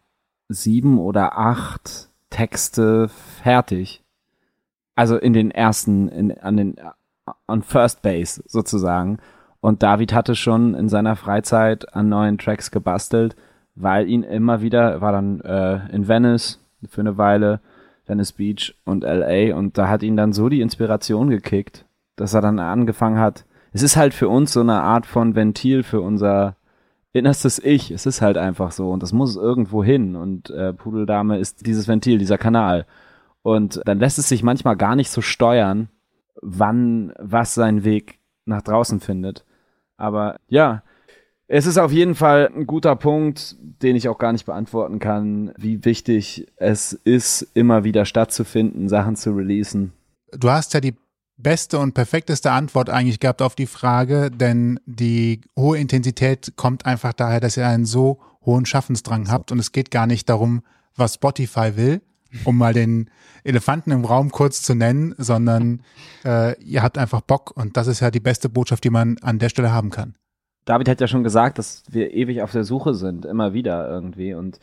sieben oder acht Texte fertig. Also in den ersten, in, an den, on First Base sozusagen. Und David hatte schon in seiner Freizeit an neuen Tracks gebastelt weil ihn immer wieder, war dann äh, in Venice für eine Weile, Venice Beach und LA und da hat ihn dann so die Inspiration gekickt, dass er dann angefangen hat. Es ist halt für uns so eine Art von Ventil für unser innerstes Ich. Es ist halt einfach so und das muss irgendwo hin und äh, Pudeldame ist dieses Ventil, dieser Kanal. Und dann lässt es sich manchmal gar nicht so steuern, wann was seinen Weg nach draußen findet. Aber ja, es ist auf jeden Fall ein guter Punkt, den ich auch gar nicht beantworten kann, wie wichtig es ist, immer wieder stattzufinden, Sachen zu releasen. Du hast ja die beste und perfekteste Antwort eigentlich gehabt auf die Frage, denn die hohe Intensität kommt einfach daher, dass ihr einen so hohen Schaffensdrang habt und es geht gar nicht darum, was Spotify will, um mal den Elefanten im Raum kurz zu nennen, sondern äh, ihr habt einfach Bock und das ist ja die beste Botschaft, die man an der Stelle haben kann. David hat ja schon gesagt, dass wir ewig auf der Suche sind, immer wieder irgendwie. Und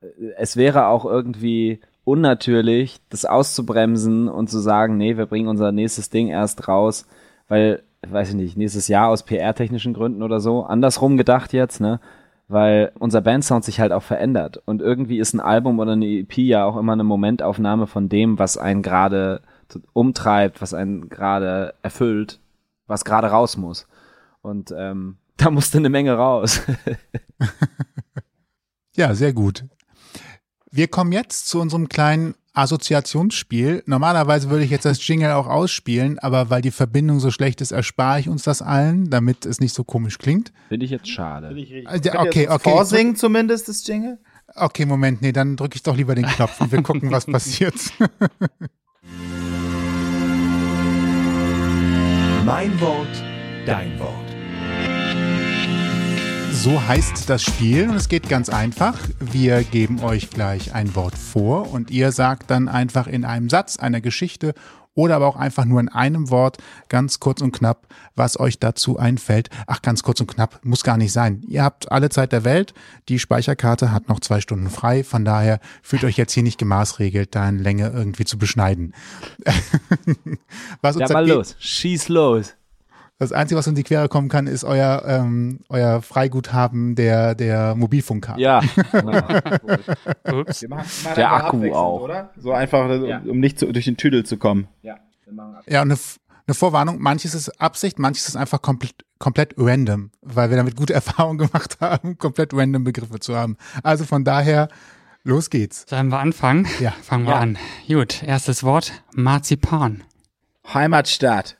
äh, es wäre auch irgendwie unnatürlich, das auszubremsen und zu sagen, nee, wir bringen unser nächstes Ding erst raus, weil, weiß ich nicht, nächstes Jahr aus PR-technischen Gründen oder so. Andersrum gedacht jetzt, ne? Weil unser Bandsound sich halt auch verändert. Und irgendwie ist ein Album oder eine EP ja auch immer eine Momentaufnahme von dem, was einen gerade umtreibt, was einen gerade erfüllt, was gerade raus muss. Und ähm, <laughs> da musste eine Menge raus. <laughs> ja, sehr gut. Wir kommen jetzt zu unserem kleinen Assoziationsspiel. Normalerweise würde ich jetzt das Jingle auch ausspielen, aber weil die Verbindung so schlecht ist, erspare ich uns das allen, damit es nicht so komisch klingt. Finde ich jetzt schade. Ich okay, okay, okay. Vorsingen zumindest das Jingle? Okay, Moment, nee, dann drücke ich doch lieber den Knopf und wir gucken, was <laughs> passiert. mein Wort, dein Wort. So heißt das Spiel und es geht ganz einfach. Wir geben euch gleich ein Wort vor und ihr sagt dann einfach in einem Satz, einer Geschichte oder aber auch einfach nur in einem Wort, ganz kurz und knapp, was euch dazu einfällt. Ach, ganz kurz und knapp, muss gar nicht sein. Ihr habt alle Zeit der Welt. Die Speicherkarte hat noch zwei Stunden frei. Von daher fühlt euch jetzt hier nicht gemaßregelt, da in Länge irgendwie zu beschneiden. <laughs> was uns ja, mal los. Schieß los. Das Einzige, was in die Quere kommen kann, ist euer, ähm, euer Freiguthaben der, der Mobilfunkkarte. Ja. <laughs> Ups. der Akku auch. Oder? So einfach, ja. um nicht zu, durch den Tüdel zu kommen. Ja, ja und eine, eine Vorwarnung, manches ist Absicht, manches ist einfach komplett, komplett random, weil wir damit gute <laughs> Erfahrungen gemacht haben, komplett random Begriffe zu haben. Also von daher Los geht's. Sollen wir anfangen? Ja. Fangen wir Ja. an. Gut, erstes Wort, Marzipan. Heimatstadt.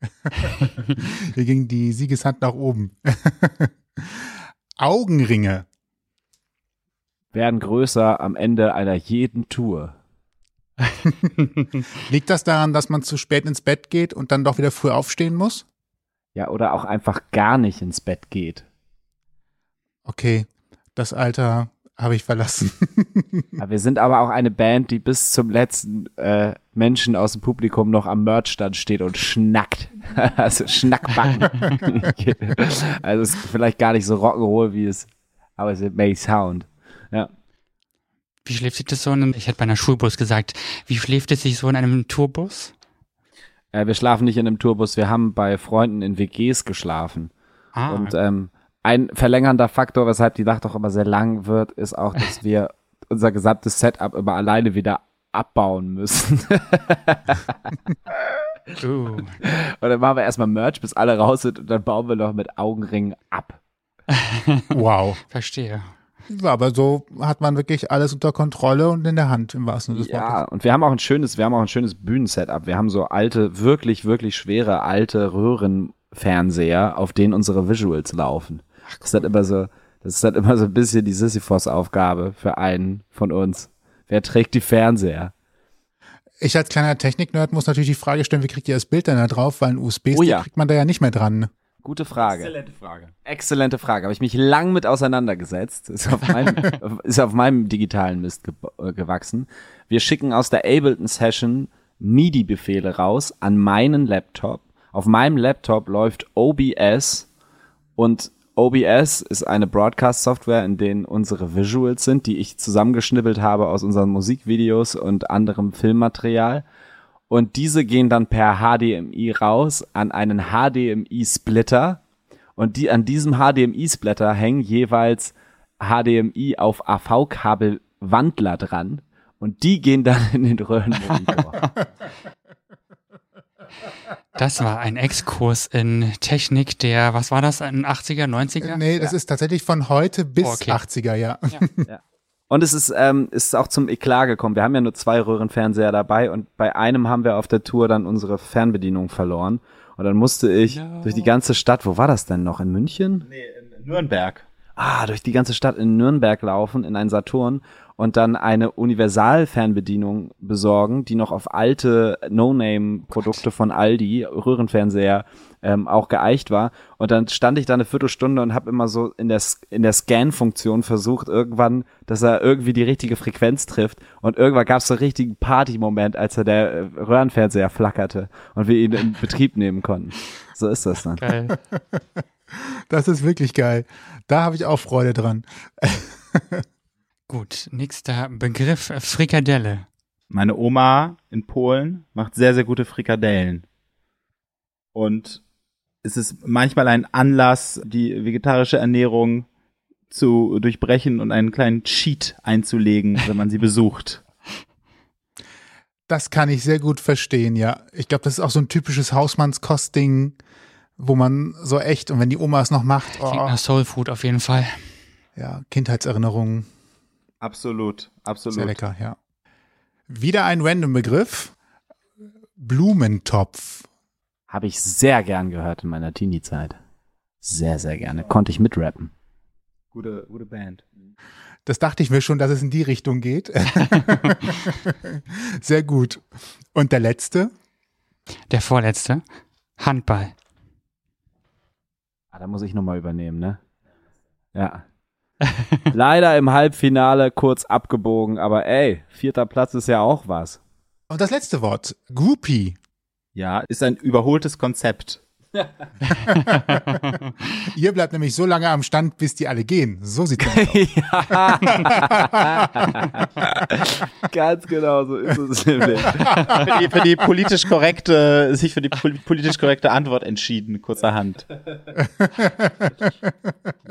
<laughs> Hier ging die Siegeshand nach oben. <laughs> Augenringe. Werden größer am Ende einer jeden Tour. <laughs> Liegt das daran, dass man zu spät ins Bett geht und dann doch wieder früh aufstehen muss? Ja, oder auch einfach gar nicht ins Bett geht. Okay, das Alter habe ich verlassen. Ja, wir sind aber auch eine Band, die bis zum letzten äh, Menschen aus dem Publikum noch am Merchstand steht und schnackt. <laughs> also Schnackbacken. <laughs> also es ist vielleicht gar nicht so Rock'n'Roll, wie es, aber es may sound. Ja. Wie schläft sich das so in einem, ich hätte bei einer Schulbus gesagt, wie schläft es sich so in einem Tourbus? Äh, wir schlafen nicht in einem Tourbus, wir haben bei Freunden in WGs geschlafen. Ah, Und ähm, ein verlängernder Faktor, weshalb die Nacht auch immer sehr lang wird, ist auch, dass <laughs> wir unser gesamtes Setup immer alleine wieder abbauen müssen. <laughs> uh, Und dann machen wir erstmal Merch, bis alle raus sind und dann bauen wir noch mit Augenringen ab. <laughs> wow. verstehe. Ja, aber so hat man wirklich alles unter Kontrolle und in der Hand im wahrsten Sinne des Ja, Wortes. und wir haben auch ein schönes, wir haben auch ein schönes Bühnensetup. Wir haben so alte, wirklich, wirklich schwere alte Röhrenfernseher, auf denen unsere Visuals laufen. Das ist halt immer so, das ist halt immer so ein bisschen die Sisyphos-Aufgabe für einen von uns. Wer trägt die Fernseher? Ich als kleiner Technik-Nerd muss natürlich die Frage stellen, wie kriegt ihr das Bild denn da drauf? Weil ein USB-Stick Oh ja. kriegt man da ja nicht mehr dran. Gute Frage. Exzellente Frage. Exzellente Frage. Habe ich mich lang mit auseinandergesetzt. Ist auf meinem, <laughs> ist auf meinem digitalen Mist ge äh, gewachsen. Wir schicken aus der Ableton Session MIDI-Befehle raus an meinen Laptop. Auf meinem Laptop läuft OBS und OBS ist eine Broadcast-Software, in denen unsere Visuals sind, die ich zusammengeschnippelt habe aus unseren Musikvideos und anderem Filmmaterial. Und diese gehen dann per HDMI raus an einen HDMI-Splitter. Und die, an diesem HDMI-Splitter hängen jeweils HDMI auf AV-Kabel-Wandler dran. Und die gehen dann in den Röhrenmonitor. <laughs> <laughs> Das war ein Exkurs in Technik der, was war das, in 80er, 90er? Nee, das ist tatsächlich von heute bis Okay. 80er, ja. Und es ist, ähm, ist auch zum Eklat gekommen. Wir haben ja nur zwei Röhrenfernseher dabei und bei einem haben wir auf der Tour dann unsere Fernbedienung verloren. Und dann musste ich No. durch die ganze Stadt, wo war das denn noch? In München? Nee, in Nürnberg. ah, durch die ganze Stadt in Nürnberg laufen, in einen Saturn und dann eine Universal-Fernbedienung besorgen, die noch auf alte No-Name-Produkte von Aldi, Röhrenfernseher, ähm, auch geeicht war. Und dann stand ich da eine Viertelstunde und habe immer so in der, in der Scan-Funktion versucht, irgendwann, dass er irgendwie die richtige Frequenz trifft. Und irgendwann gab es so einen richtigen Party-Moment, als er der äh, Röhrenfernseher flackerte und wir ihn in Betrieb nehmen konnten. So ist das dann. Geil. <laughs> Das ist wirklich geil. Da habe ich auch Freude dran. <laughs> Gut, nächster Begriff, äh, Frikadelle. Meine Oma in Polen macht sehr, sehr gute Frikadellen. Und es ist manchmal ein Anlass, die vegetarische Ernährung zu durchbrechen und einen kleinen Cheat einzulegen, wenn man sie <laughs> besucht. Das kann ich sehr gut verstehen, ja. Ich glaube, das ist auch so ein typisches Hausmannskostding, wo man so echt, und wenn die Oma es noch macht, Klingt oh, nach Soul Food auf jeden Fall. ja, Kindheitserinnerungen, Absolut, absolut. sehr lecker, ja. Wieder ein random Begriff. Blumentopf. Habe ich sehr gern gehört in meiner Teenie-Zeit. Sehr, sehr gerne. Konnte ich mitrappen. Gute, gute Band. Das dachte ich mir schon, dass es in die Richtung geht. <laughs> Sehr gut. Und der letzte? Der vorletzte, Handball. Ah, da muss ich nochmal übernehmen, ne? Ja. <laughs> Leider im Halbfinale kurz abgebogen, aber ey, vierter Platz ist ja auch was. Und das letzte Wort, Groupie. Ja, ist ein überholtes Konzept. <laughs> Ihr bleibt nämlich so lange am Stand, bis die alle gehen. So sieht's aus. <laughs> Ganz genau, so ist es nämlich. für, die, für die politisch korrekte, sich für die pol- politisch korrekte Antwort entschieden, kurzerhand.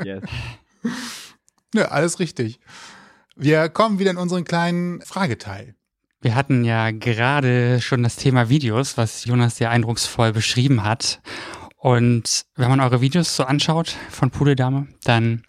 Yes. Ja, alles richtig. Wir kommen wieder in unseren kleinen Frageteil. Wir hatten ja gerade schon das Thema Videos, was Jonas sehr eindrucksvoll beschrieben hat. Und wenn man eure Videos so anschaut von Pudeldame, dann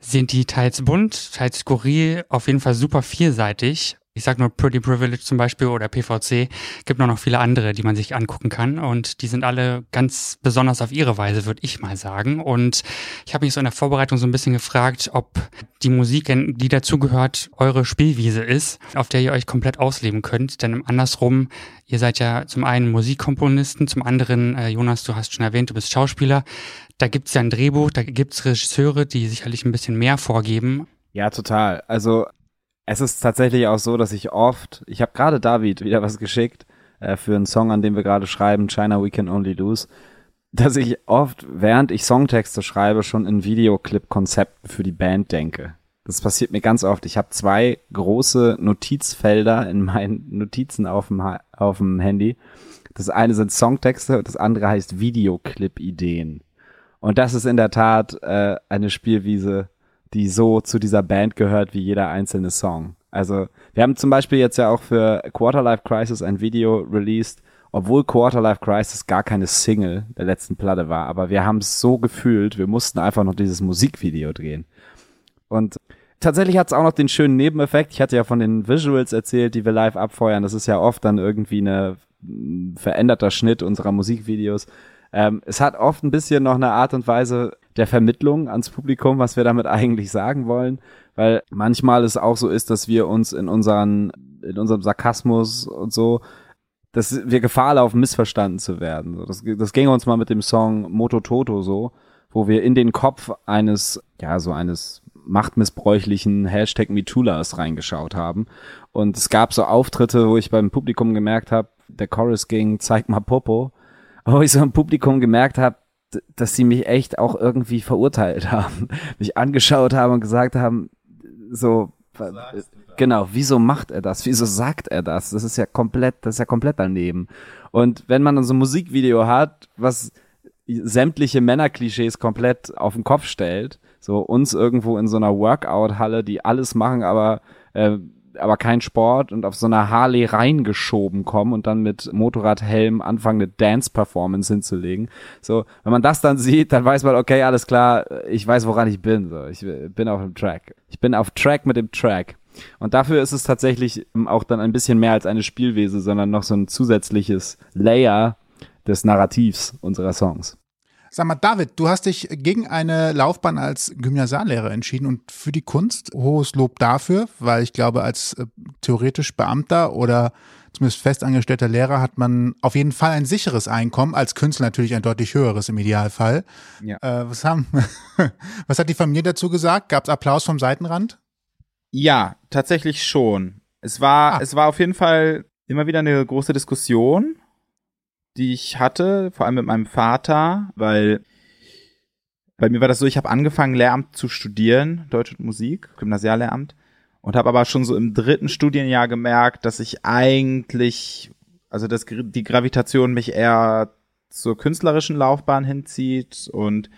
sind die teils bunt, teils skurril, auf jeden Fall super vielseitig. Ich sag nur Pretty Privilege zum Beispiel oder PVC. Gibt noch noch viele andere, die man sich angucken kann. Und die sind alle ganz besonders auf ihre Weise, würde ich mal sagen. Und ich habe mich so in der Vorbereitung so ein bisschen gefragt, ob die Musik, die dazugehört, eure Spielwiese ist, auf der ihr euch komplett ausleben könnt. Denn andersrum, ihr seid ja zum einen Musikkomponisten, zum anderen, äh, Jonas, du hast schon erwähnt, du bist Schauspieler. Da gibt's ja ein Drehbuch, da gibt's Regisseure, die sicherlich ein bisschen mehr vorgeben. Ja, total. Also es ist tatsächlich auch so, dass ich oft, ich habe gerade David wieder was geschickt äh, für einen Song, an dem wir gerade schreiben, China We Can Only Lose, dass ich oft, während ich Songtexte schreibe, schon in Videoclip-Konzepten für die Band denke. Das passiert mir ganz oft. Ich habe zwei große Notizfelder in meinen Notizen auf dem, auf dem Handy. Das eine sind Songtexte und das andere heißt Videoclip-Ideen. Und das ist in der Tat äh, eine Spielwiese, die so zu dieser Band gehört wie jeder einzelne Song. Also wir haben zum Beispiel jetzt ja auch für Quarterlife Crisis ein Video released, obwohl Quarterlife Crisis gar keine Single der letzten Platte war, aber wir haben es so gefühlt, wir mussten einfach noch dieses Musikvideo drehen. Und tatsächlich hat es auch noch den schönen Nebeneffekt. Ich hatte ja von den Visuals erzählt, die wir live abfeuern. Das ist ja oft dann irgendwie eine veränderter Schnitt unserer Musikvideos. Ähm, es hat oft ein bisschen noch eine Art und Weise der Vermittlung ans Publikum, was wir damit <laughs> eigentlich sagen wollen, weil manchmal es auch so ist, dass wir uns in unseren, in unserem Sarkasmus und so, dass wir Gefahr laufen, missverstanden zu werden. Das, das ging uns mal mit dem Song Moto Toto so, wo wir in den Kopf eines, ja, so eines machtmissbräuchlichen Hashtag MeToolas reingeschaut haben. Und es gab so Auftritte, wo ich beim Publikum gemerkt habe, der Chorus ging, zeig mal Popo. <laughs> Wo ich so im Publikum gemerkt habe, dass sie mich echt auch irgendwie verurteilt <laughs> haben, mich angeschaut haben und gesagt haben, so, genau, wieso macht er das? Wieso sagt er das? Das ist ja komplett, das ist ja komplett daneben. Und wenn man dann so ein Musikvideo hat, was sämtliche Männerklischees komplett auf den Kopf stellt, so uns irgendwo in so einer Workout-Halle, die alles machen, aber äh, aber kein Sport und auf so einer Harley reingeschoben kommen und dann mit Motorradhelm anfangen, eine Dance-Performance hinzulegen. So, wenn man das dann sieht, dann weiß man, okay, alles klar, ich weiß, woran ich bin. So, ich bin auf dem Track. Ich bin auf Track mit dem Track. Und dafür ist es tatsächlich auch dann ein bisschen mehr als eine Spielwese, sondern noch so ein zusätzliches Layer des Narrativs unserer Songs. Sag mal, David, du hast dich gegen eine Laufbahn als Gymnasiallehrer entschieden und für die Kunst hohes Lob dafür, weil ich glaube, als äh, theoretisch Beamter oder zumindest festangestellter Lehrer hat man auf jeden Fall ein sicheres Einkommen, als Künstler natürlich ein deutlich höheres im Idealfall. Ja. Äh, was, haben, <laughs> was hat die Familie dazu gesagt? Gab es Applaus vom Seitenrand? Ja, tatsächlich schon. Es war, ah. es war auf jeden Fall immer wieder eine große Diskussion die ich hatte, vor allem mit meinem Vater, weil bei mir war das so, ich habe angefangen, Lehramt zu studieren, Deutsch und Musik, Gymnasiallehramt, und habe aber schon so im dritten Studienjahr gemerkt, dass ich eigentlich, also dass die Gravitation mich eher zur künstlerischen Laufbahn hinzieht und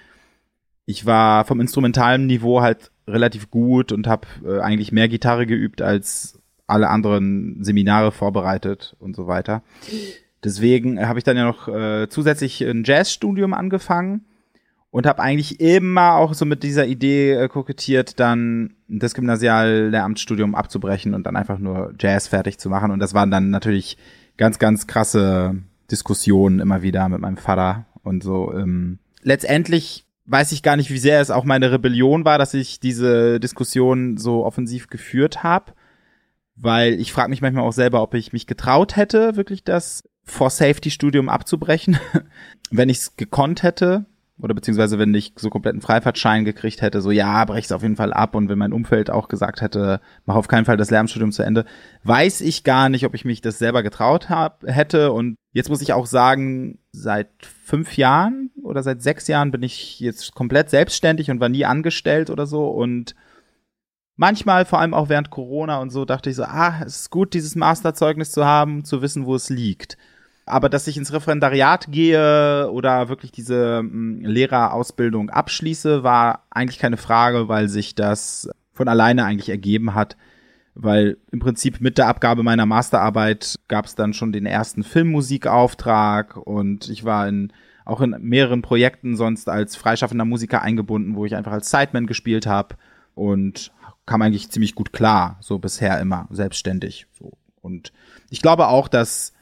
ich war vom instrumentalen Niveau halt relativ gut und habe äh, eigentlich mehr Gitarre geübt als alle anderen Seminare vorbereitet und so weiter. Deswegen habe ich dann ja noch äh, zusätzlich ein Jazzstudium angefangen und habe eigentlich immer auch so mit dieser Idee äh, kokettiert, dann das Gymnasiallehramtsstudium abzubrechen und dann einfach nur Jazz fertig zu machen. Und das waren dann natürlich ganz, ganz krasse Diskussionen immer wieder mit meinem Vater und so. Ähm, letztendlich weiß ich gar nicht, wie sehr es auch meine Rebellion war, dass ich diese Diskussion so offensiv geführt habe weil ich frage mich manchmal auch selber, ob ich mich getraut hätte, wirklich das For-Safety-Studium abzubrechen, <laughs> wenn ich es gekonnt hätte oder beziehungsweise wenn ich so kompletten Freifahrtschein gekriegt hätte, so ja, brech's auf jeden Fall ab und wenn mein Umfeld auch gesagt hätte, mach auf keinen Fall das Lehramtsstudium zu Ende, weiß ich gar nicht, ob ich mich das selber getraut hab, hätte. Und jetzt muss ich auch sagen, seit fünf Jahren oder seit sechs Jahren bin ich jetzt komplett selbstständig und war nie angestellt oder so. Und manchmal, vor allem auch während Corona und so, dachte ich so, ah, es ist gut, dieses Masterzeugnis zu haben, zu wissen, wo es liegt. Aber dass ich ins Referendariat gehe oder wirklich diese mh, Lehrerausbildung abschließe, war eigentlich keine Frage, weil sich das von alleine eigentlich ergeben hat. Weil im Prinzip mit der Abgabe meiner Masterarbeit gab es dann schon den ersten Filmmusikauftrag und ich war in, auch in mehreren Projekten sonst als freischaffender Musiker eingebunden, wo ich einfach als Sideman gespielt habe. und kam eigentlich ziemlich gut klar, so bisher immer selbstständig. So. Und ich glaube auch, dass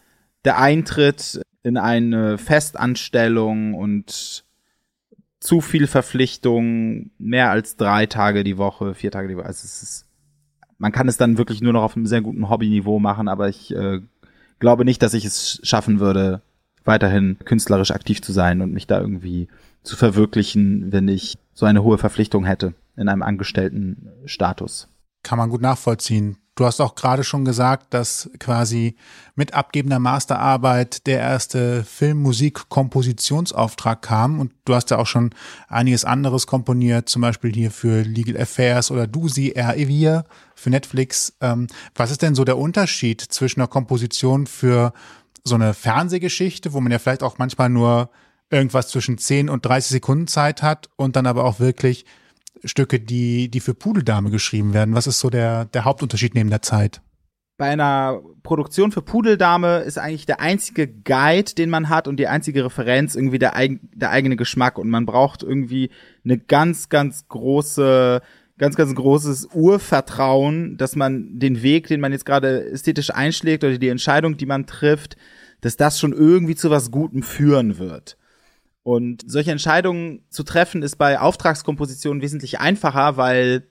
der Eintritt in eine Festanstellung und zu viel Verpflichtung, mehr als drei Tage die Woche, vier Tage die Woche. Also es ist, man kann es dann wirklich nur noch auf einem sehr guten Hobbyniveau machen, aber ich äh, glaube nicht, dass ich es schaffen würde, weiterhin künstlerisch aktiv zu sein und mich da irgendwie zu verwirklichen, wenn ich so eine hohe Verpflichtung hätte in einem Angestelltenstatus. Kann man gut nachvollziehen. Du hast auch gerade schon gesagt, dass quasi mit abgebender Masterarbeit der erste Filmmusik-Kompositionsauftrag kam und du hast ja auch schon einiges anderes komponiert, zum Beispiel hier für Legal Affairs oder Dusi, R. Evir für Netflix. Ähm, was ist denn so der Unterschied zwischen einer Komposition für so eine Fernsehgeschichte, wo man ja vielleicht auch manchmal nur irgendwas zwischen 10 und 30 Sekunden Zeit hat und dann aber auch wirklich Stücke, die, die für Pudeldame geschrieben werden? Was ist so der, der Hauptunterschied neben der Zeit? Bei einer Produktion für Pudeldame ist eigentlich der einzige Guide, den man hat und die einzige Referenz irgendwie der, eig der eigene Geschmack und man braucht irgendwie eine ganz, ganz große ganz, ganz großes Urvertrauen, dass man den Weg, den man jetzt gerade ästhetisch einschlägt oder die Entscheidung, die man trifft, dass das schon irgendwie zu was Gutem führen wird. Und solche Entscheidungen zu treffen ist bei Auftragskompositionen wesentlich einfacher, weil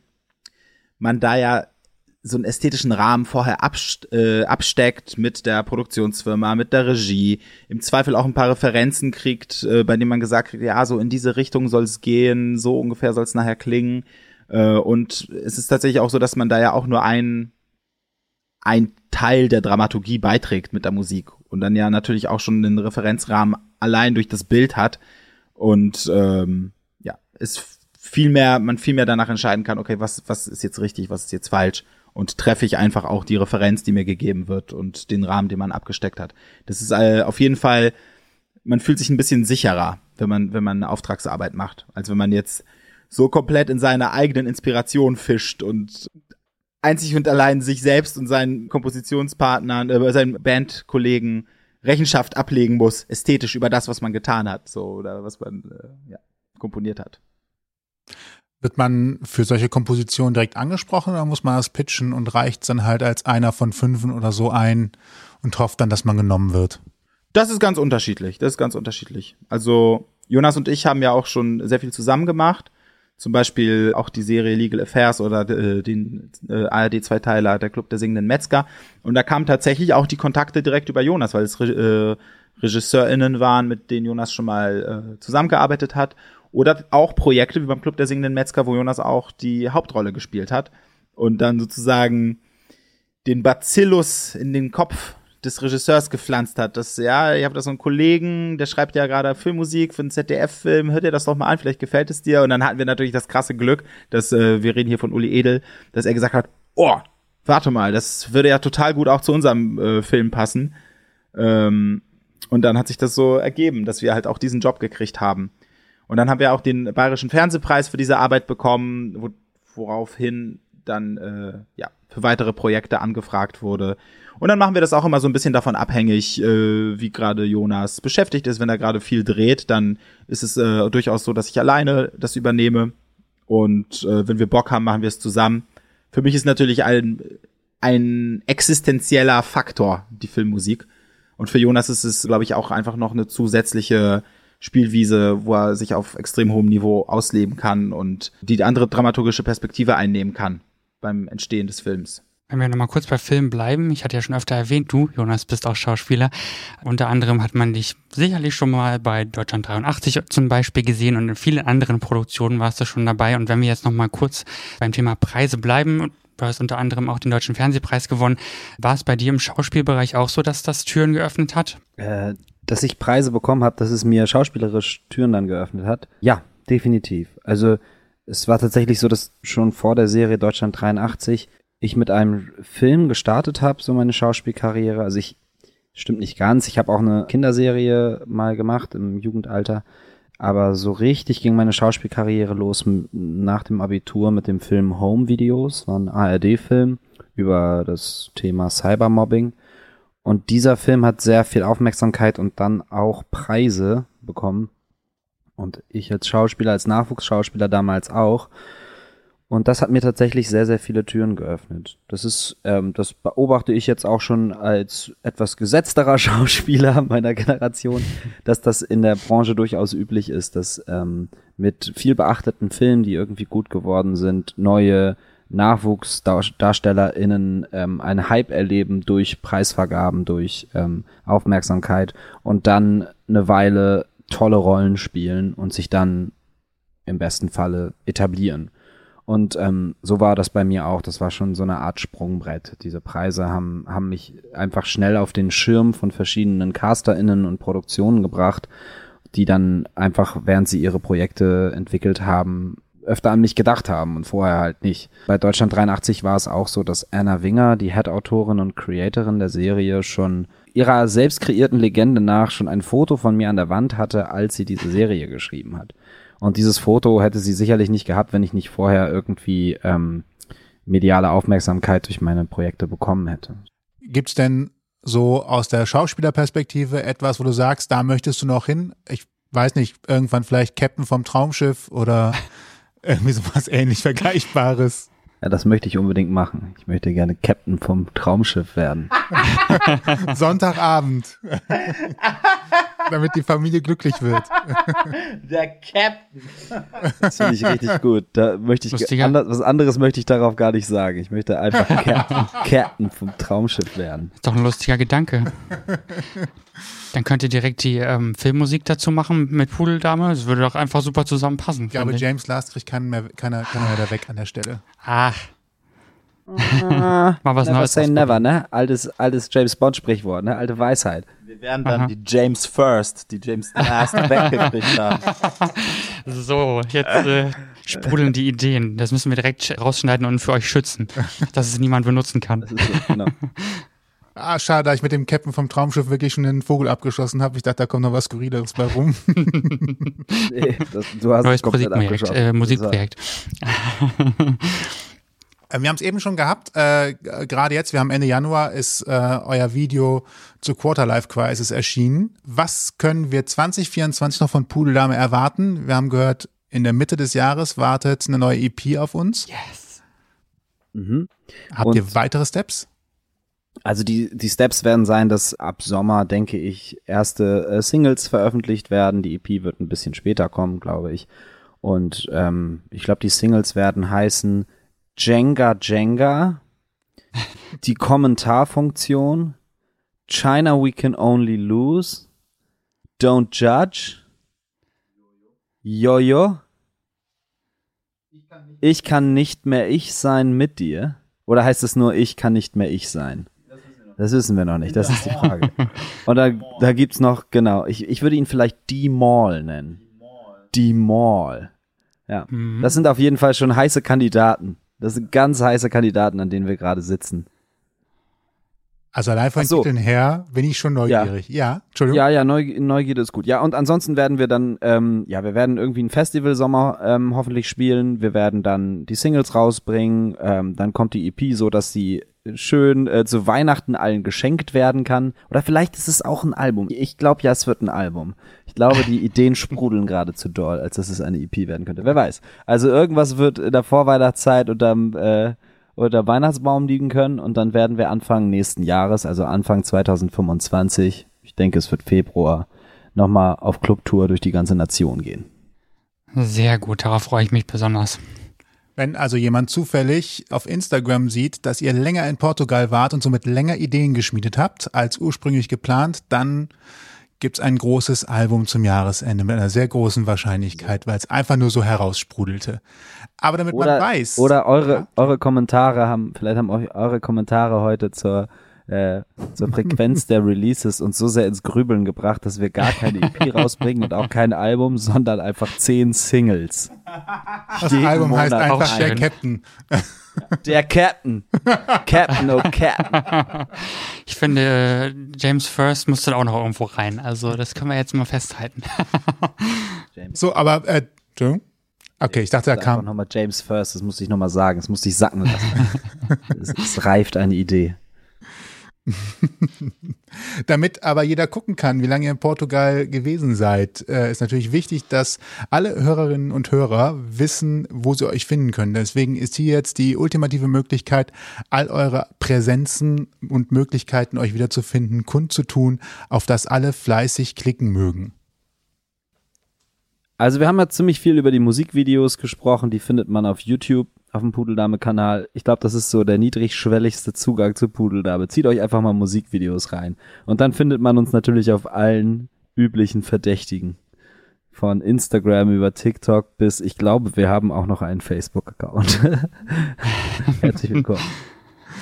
man da ja so einen ästhetischen Rahmen vorher äh, absteckt mit der Produktionsfirma, mit der Regie, im Zweifel auch ein paar Referenzen kriegt, äh, bei denen man gesagt kriegt, ja, so in diese Richtung soll es gehen, so ungefähr soll es nachher klingen. Äh, und es ist tatsächlich auch so, dass man da ja auch nur ein, ein Teil der Dramaturgie beiträgt mit der Musik und dann ja natürlich auch schon einen Referenzrahmen allein durch das Bild hat und ähm, ja, ist viel mehr, man viel mehr danach entscheiden kann, okay, was, was ist jetzt richtig, was ist jetzt falsch und treffe ich einfach auch die Referenz, die mir gegeben wird und den Rahmen, den man abgesteckt hat. Das ist äh, auf jeden Fall, man fühlt sich ein bisschen sicherer, wenn man, wenn man eine Auftragsarbeit macht, als wenn man jetzt so komplett in seiner eigenen Inspiration fischt und einzig und allein sich selbst und seinen Kompositionspartnern, äh, seinen Bandkollegen Rechenschaft ablegen muss, ästhetisch über das, was man getan hat, so oder was man äh, ja, komponiert hat. Wird man für solche Kompositionen direkt angesprochen oder muss man das pitchen und reicht dann halt als einer von fünfen oder so ein und hofft dann, dass man genommen wird? Das ist ganz unterschiedlich. Das ist ganz unterschiedlich. Also Jonas und ich haben ja auch schon sehr viel zusammen gemacht zum Beispiel auch die Serie Legal Affairs oder äh, den äh, ARD-Zweiteiler Der Club der singenden Metzger. Und da kamen tatsächlich auch die Kontakte direkt über Jonas, weil es äh, RegisseurInnen waren, mit denen Jonas schon mal äh, zusammengearbeitet hat. Oder auch Projekte wie beim Club der singenden Metzger, wo Jonas auch die Hauptrolle gespielt hat. Und dann sozusagen den Bacillus in den Kopf des Regisseurs gepflanzt hat. Das, ja, ich habe da so einen Kollegen, der schreibt ja gerade Filmmusik für einen ZDF-Film, hört dir das doch mal an, vielleicht gefällt es dir. Und dann hatten wir natürlich das krasse Glück, dass äh, wir reden hier von Uli Edel, dass er gesagt hat, oh, warte mal, das würde ja total gut auch zu unserem äh, Film passen. Ähm, und dann hat sich das so ergeben, dass wir halt auch diesen Job gekriegt haben. Und dann haben wir auch den Bayerischen Fernsehpreis für diese Arbeit bekommen, wo, woraufhin dann äh, ja für weitere Projekte angefragt wurde. Und dann machen wir das auch immer so ein bisschen davon abhängig, äh, wie gerade Jonas beschäftigt ist. Wenn er gerade viel dreht, dann ist es äh, durchaus so, dass ich alleine das übernehme. Und äh, wenn wir Bock haben, machen wir es zusammen. Für mich ist natürlich ein, ein existenzieller Faktor, die Filmmusik. Und für Jonas ist es, glaube ich, auch einfach noch eine zusätzliche Spielwiese, wo er sich auf extrem hohem Niveau ausleben kann und die andere dramaturgische Perspektive einnehmen kann beim Entstehen des Films. Wenn wir nochmal kurz bei Film bleiben, ich hatte ja schon öfter erwähnt, du, Jonas, bist auch Schauspieler. Unter anderem hat man dich sicherlich schon mal bei Deutschland 83 zum Beispiel gesehen und in vielen anderen Produktionen warst du schon dabei. Und wenn wir jetzt nochmal kurz beim Thema Preise bleiben, du hast unter anderem auch den Deutschen Fernsehpreis gewonnen. War es bei dir im Schauspielbereich auch so, dass das Türen geöffnet hat? Äh, dass ich Preise bekommen habe, dass es mir schauspielerisch Türen dann geöffnet hat? Ja, definitiv. Also es war tatsächlich so, dass schon vor der Serie Deutschland 83 ich mit einem Film gestartet habe, so meine Schauspielkarriere. Also ich, stimmt nicht ganz, ich habe auch eine Kinderserie mal gemacht im Jugendalter. Aber so richtig ging meine Schauspielkarriere los nach dem Abitur mit dem Film Home Videos, war ein ARD-Film über das Thema Cybermobbing. Und dieser Film hat sehr viel Aufmerksamkeit und dann auch Preise bekommen. Und ich als Schauspieler, als Nachwuchsschauspieler damals auch. Und das hat mir tatsächlich sehr, sehr viele Türen geöffnet. Das ist, ähm, das beobachte ich jetzt auch schon als etwas gesetzterer <laughs> Schauspieler meiner Generation, dass das in der Branche durchaus üblich ist, dass ähm, mit viel beachteten Filmen, die irgendwie gut geworden sind, neue NachwuchsdarstellerInnen ähm, einen Hype erleben durch Preisvergaben, durch ähm, Aufmerksamkeit und dann eine Weile tolle Rollen spielen und sich dann im besten Falle etablieren. Und ähm, so war das bei mir auch. Das war schon so eine Art Sprungbrett. Diese Preise haben, haben mich einfach schnell auf den Schirm von verschiedenen CasterInnen und Produktionen gebracht, die dann einfach, während sie ihre Projekte entwickelt haben, öfter an mich gedacht haben und vorher halt nicht. Bei Deutschland 83 war es auch so, dass Anna Winger, die Head-Autorin und Creatorin der Serie, schon ihrer selbst kreierten Legende nach schon ein Foto von mir an der Wand hatte, als sie diese Serie geschrieben hat. Und dieses Foto hätte sie sicherlich nicht gehabt, wenn ich nicht vorher irgendwie ähm, mediale Aufmerksamkeit durch meine Projekte bekommen hätte. Gibt's denn so aus der Schauspielerperspektive etwas, wo du sagst, da möchtest du noch hin? Ich weiß nicht, irgendwann vielleicht Captain vom Traumschiff oder <laughs> irgendwie sowas ähnlich Vergleichbares. Ja, das möchte ich unbedingt machen. Ich möchte gerne Captain vom Traumschiff werden. <laughs> <laughs> Sonntagabend. Damit die Familie glücklich wird. <laughs> Der Captain. Das finde ich richtig gut. Da möchte ich Lustiger. anders, was anderes möchte ich darauf gar nicht sagen. Ich möchte einfach <laughs> Captain, Captain vom Traumschiff werden. Ist doch ein lustiger Gedanke. Dann könnt ihr direkt die ähm, Filmmusik dazu machen mit Pudeldame. Das würde doch einfach super zusammenpassen. Ich glaube, finde James Last kriegt keinen mehr, keiner, keiner mehr da weg an der Stelle. Ach. <laughs> Mal was never Neues. say never, ne? Altes, altes James Bond Sprichwort, ne? Alte Weisheit. Wir werden dann Aha. die James First, die James Last <laughs> weggekriegt haben. So, jetzt äh, sprudeln die Ideen. Das müssen wir direkt rausschneiden und für euch schützen, dass es niemand benutzen kann. Das ist so, genau. <laughs> Ah, schade, da ich mit dem Captain vom Traumschiff wirklich schon den Vogel abgeschossen habe. Ich dachte, da kommt noch was Skurrileres bei rum. <laughs> Nee, das, du hast Neues Musikprojekt. Äh, Musikprojekt. Äh, Wir haben es eben schon gehabt, äh, gerade jetzt, wir haben Ende Januar, ist äh, euer Video zu Quarterlife Crisis erschienen. Was können wir 2024 noch von Pudeldame erwarten? Wir haben gehört, in der Mitte des Jahres wartet eine neue EP auf uns. Yes. Mhm. Habt Und- ihr weitere Steps? Also die, die Steps werden sein, dass ab Sommer, denke ich, erste äh, Singles veröffentlicht werden. Die EP wird ein bisschen später kommen, glaube ich. Und ähm, ich glaube, die Singles werden heißen Jenga Jenga, die Kommentarfunktion, China We Can Only Lose, Don't Judge, Jojo, ich kann nicht mehr ich sein mit dir. Oder heißt es nur, ich kann nicht mehr ich sein? Das wissen wir noch nicht, das ist die Frage. Und da, da gibt's noch, genau, ich, ich würde ihn vielleicht die Mall nennen. Die Mall. Ja. Mhm. Das sind auf jeden Fall schon heiße Kandidaten. Das sind ganz heiße Kandidaten, an denen wir gerade sitzen. Also allein von so. den Titeln her bin ich schon neugierig. Ja, Entschuldigung. Ja, ja, Neu Neugierde ist gut. Ja, und ansonsten werden wir dann, ähm, ja, wir werden irgendwie ein Festivalsommer ähm, hoffentlich spielen. Wir werden dann die Singles rausbringen. Ähm, dann kommt die EP so, dass sie schön äh, zu Weihnachten allen geschenkt werden kann. Oder vielleicht ist es auch ein Album. Ich glaube ja, es wird ein Album. Ich glaube, die Ideen <laughs> sprudeln gerade zu doll, als dass es eine EP werden könnte. Wer weiß. Also irgendwas wird in der Vorweihnachtszeit unterm, äh, unter Weihnachtsbaum liegen können und dann werden wir Anfang nächsten Jahres, also Anfang 2025, ich denke es wird Februar, nochmal auf Clubtour durch die ganze Nation gehen. Sehr gut, darauf freue ich mich besonders. Wenn also jemand zufällig auf Instagram sieht, dass ihr länger in Portugal wart und somit länger Ideen geschmiedet habt als ursprünglich geplant, dann gibt's ein großes Album zum Jahresende mit einer sehr großen Wahrscheinlichkeit, weil es einfach nur so heraussprudelte. Aber damit Oder, man weiß. oder eure, Ja. eure Kommentare haben, vielleicht haben euch eure Kommentare heute zur, äh, zur Frequenz der Releases uns so sehr ins Grübeln gebracht, dass wir gar keine EP rausbringen und auch kein Album, sondern einfach zehn Singles. <laughs> das Album heißt Monat einfach der. Captain. <laughs> Der Captain. Captain, oh Captain. <laughs> Ich finde, James First musste da auch noch irgendwo rein. Also das können wir jetzt mal festhalten. So, aber äh. Okay, ich dachte, da Einfach kam. nochmal James First, das musste ich nochmal sagen, das musste ich sacken lassen. es, es reift eine Idee. <laughs> Damit aber jeder gucken kann, wie lange ihr in Portugal gewesen seid, äh, ist natürlich wichtig, dass alle Hörerinnen und Hörer wissen, wo sie euch finden können. Deswegen ist hier jetzt die ultimative Möglichkeit, all eure Präsenzen und Möglichkeiten, euch wiederzufinden, kundzutun, auf das alle fleißig klicken mögen. Also wir haben ja ziemlich viel über die Musikvideos gesprochen, die findet man auf YouTube auf dem Pudeldame-Kanal. Ich glaube, das ist so der niedrigschwelligste Zugang zu Pudeldame. Zieht euch einfach mal Musikvideos rein. Und dann findet man uns natürlich auf allen üblichen Verdächtigen. Von Instagram über TikTok bis, ich glaube, wir haben auch noch einen Facebook-Account. <laughs> Herzlich willkommen.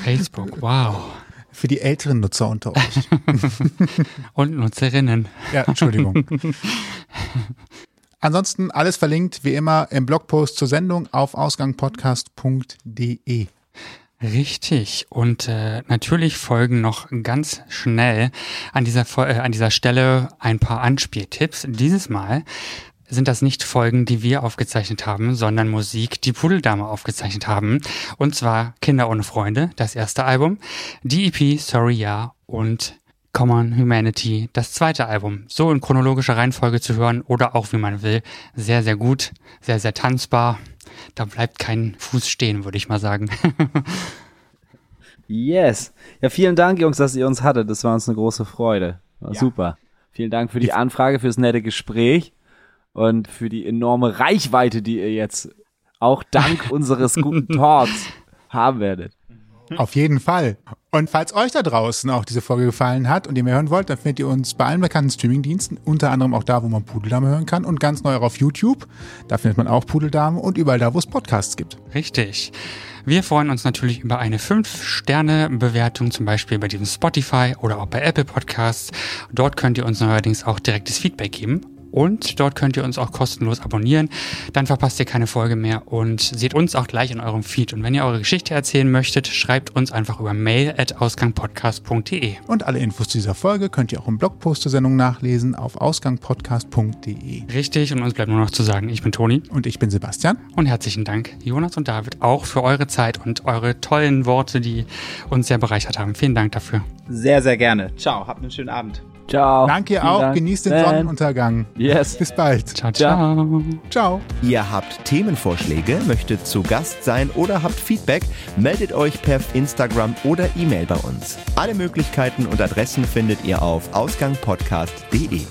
Facebook, wow. Für die älteren Nutzer unter euch. <laughs> Und Nutzerinnen. Ja, Entschuldigung. <laughs> Ansonsten alles verlinkt wie immer im Blogpost zur Sendung auf ausgangpodcast.de. Richtig. Und äh, natürlich folgen noch ganz schnell an dieser, äh, an dieser Stelle ein paar Anspieltipps. Dieses Mal sind das nicht Folgen, die wir aufgezeichnet haben, sondern Musik, die Pudeldame aufgezeichnet haben. Und zwar Kinder ohne Freunde, das erste Album, die EP Sorry Ja und Common Humanity, das zweite Album, so in chronologischer Reihenfolge zu hören oder auch wie man will, sehr, sehr gut, sehr, sehr tanzbar. Da bleibt kein Fuß stehen, würde ich mal sagen. <laughs> yes. Ja, vielen Dank, Jungs, dass ihr uns hattet. Das war uns eine große Freude. War ja. super. Vielen Dank für die Anfrage, fürs nette Gespräch und für die enorme Reichweite, die ihr jetzt auch dank <laughs> unseres guten Talks haben werdet. Auf jeden Fall. Und falls euch da draußen auch diese Folge gefallen hat und ihr mehr hören wollt, dann findet ihr uns bei allen bekannten Streamingdiensten, unter anderem auch da, wo man Pudeldame hören kann und ganz neu auch auf YouTube. Da findet man auch Pudeldame und überall da, wo es Podcasts gibt. Richtig. Wir freuen uns natürlich über eine 5-Sterne-Bewertung, zum Beispiel bei diesem Spotify oder auch bei Apple Podcasts. Dort könnt ihr uns neuerdings auch direktes Feedback geben und dort könnt ihr uns auch kostenlos abonnieren. Dann verpasst ihr keine Folge mehr und seht uns auch gleich in eurem Feed. Und wenn ihr eure Geschichte erzählen möchtet, schreibt uns einfach über mail at ausgangpodcast.de. Und alle Infos zu dieser Folge könnt ihr auch im Blogpost zur Sendung nachlesen auf ausgangpodcast.de. Richtig, und uns bleibt nur noch zu sagen, ich bin Toni. Und ich bin Sebastian. Und herzlichen Dank, Jonas und David, auch für eure Zeit und eure tollen Worte, die uns sehr bereichert haben. Vielen Dank dafür. Sehr, sehr gerne. Ciao, habt einen schönen Abend. Ciao. Danke auch. Dank. Genießt den Man. Sonnenuntergang. Yes. Bis bald. Ciao, ciao. Ciao. Ihr habt Themenvorschläge, möchtet zu Gast sein oder habt Feedback, meldet euch per Instagram oder E-Mail bei uns. Alle Möglichkeiten und Adressen findet ihr auf ausgangpodcast.de.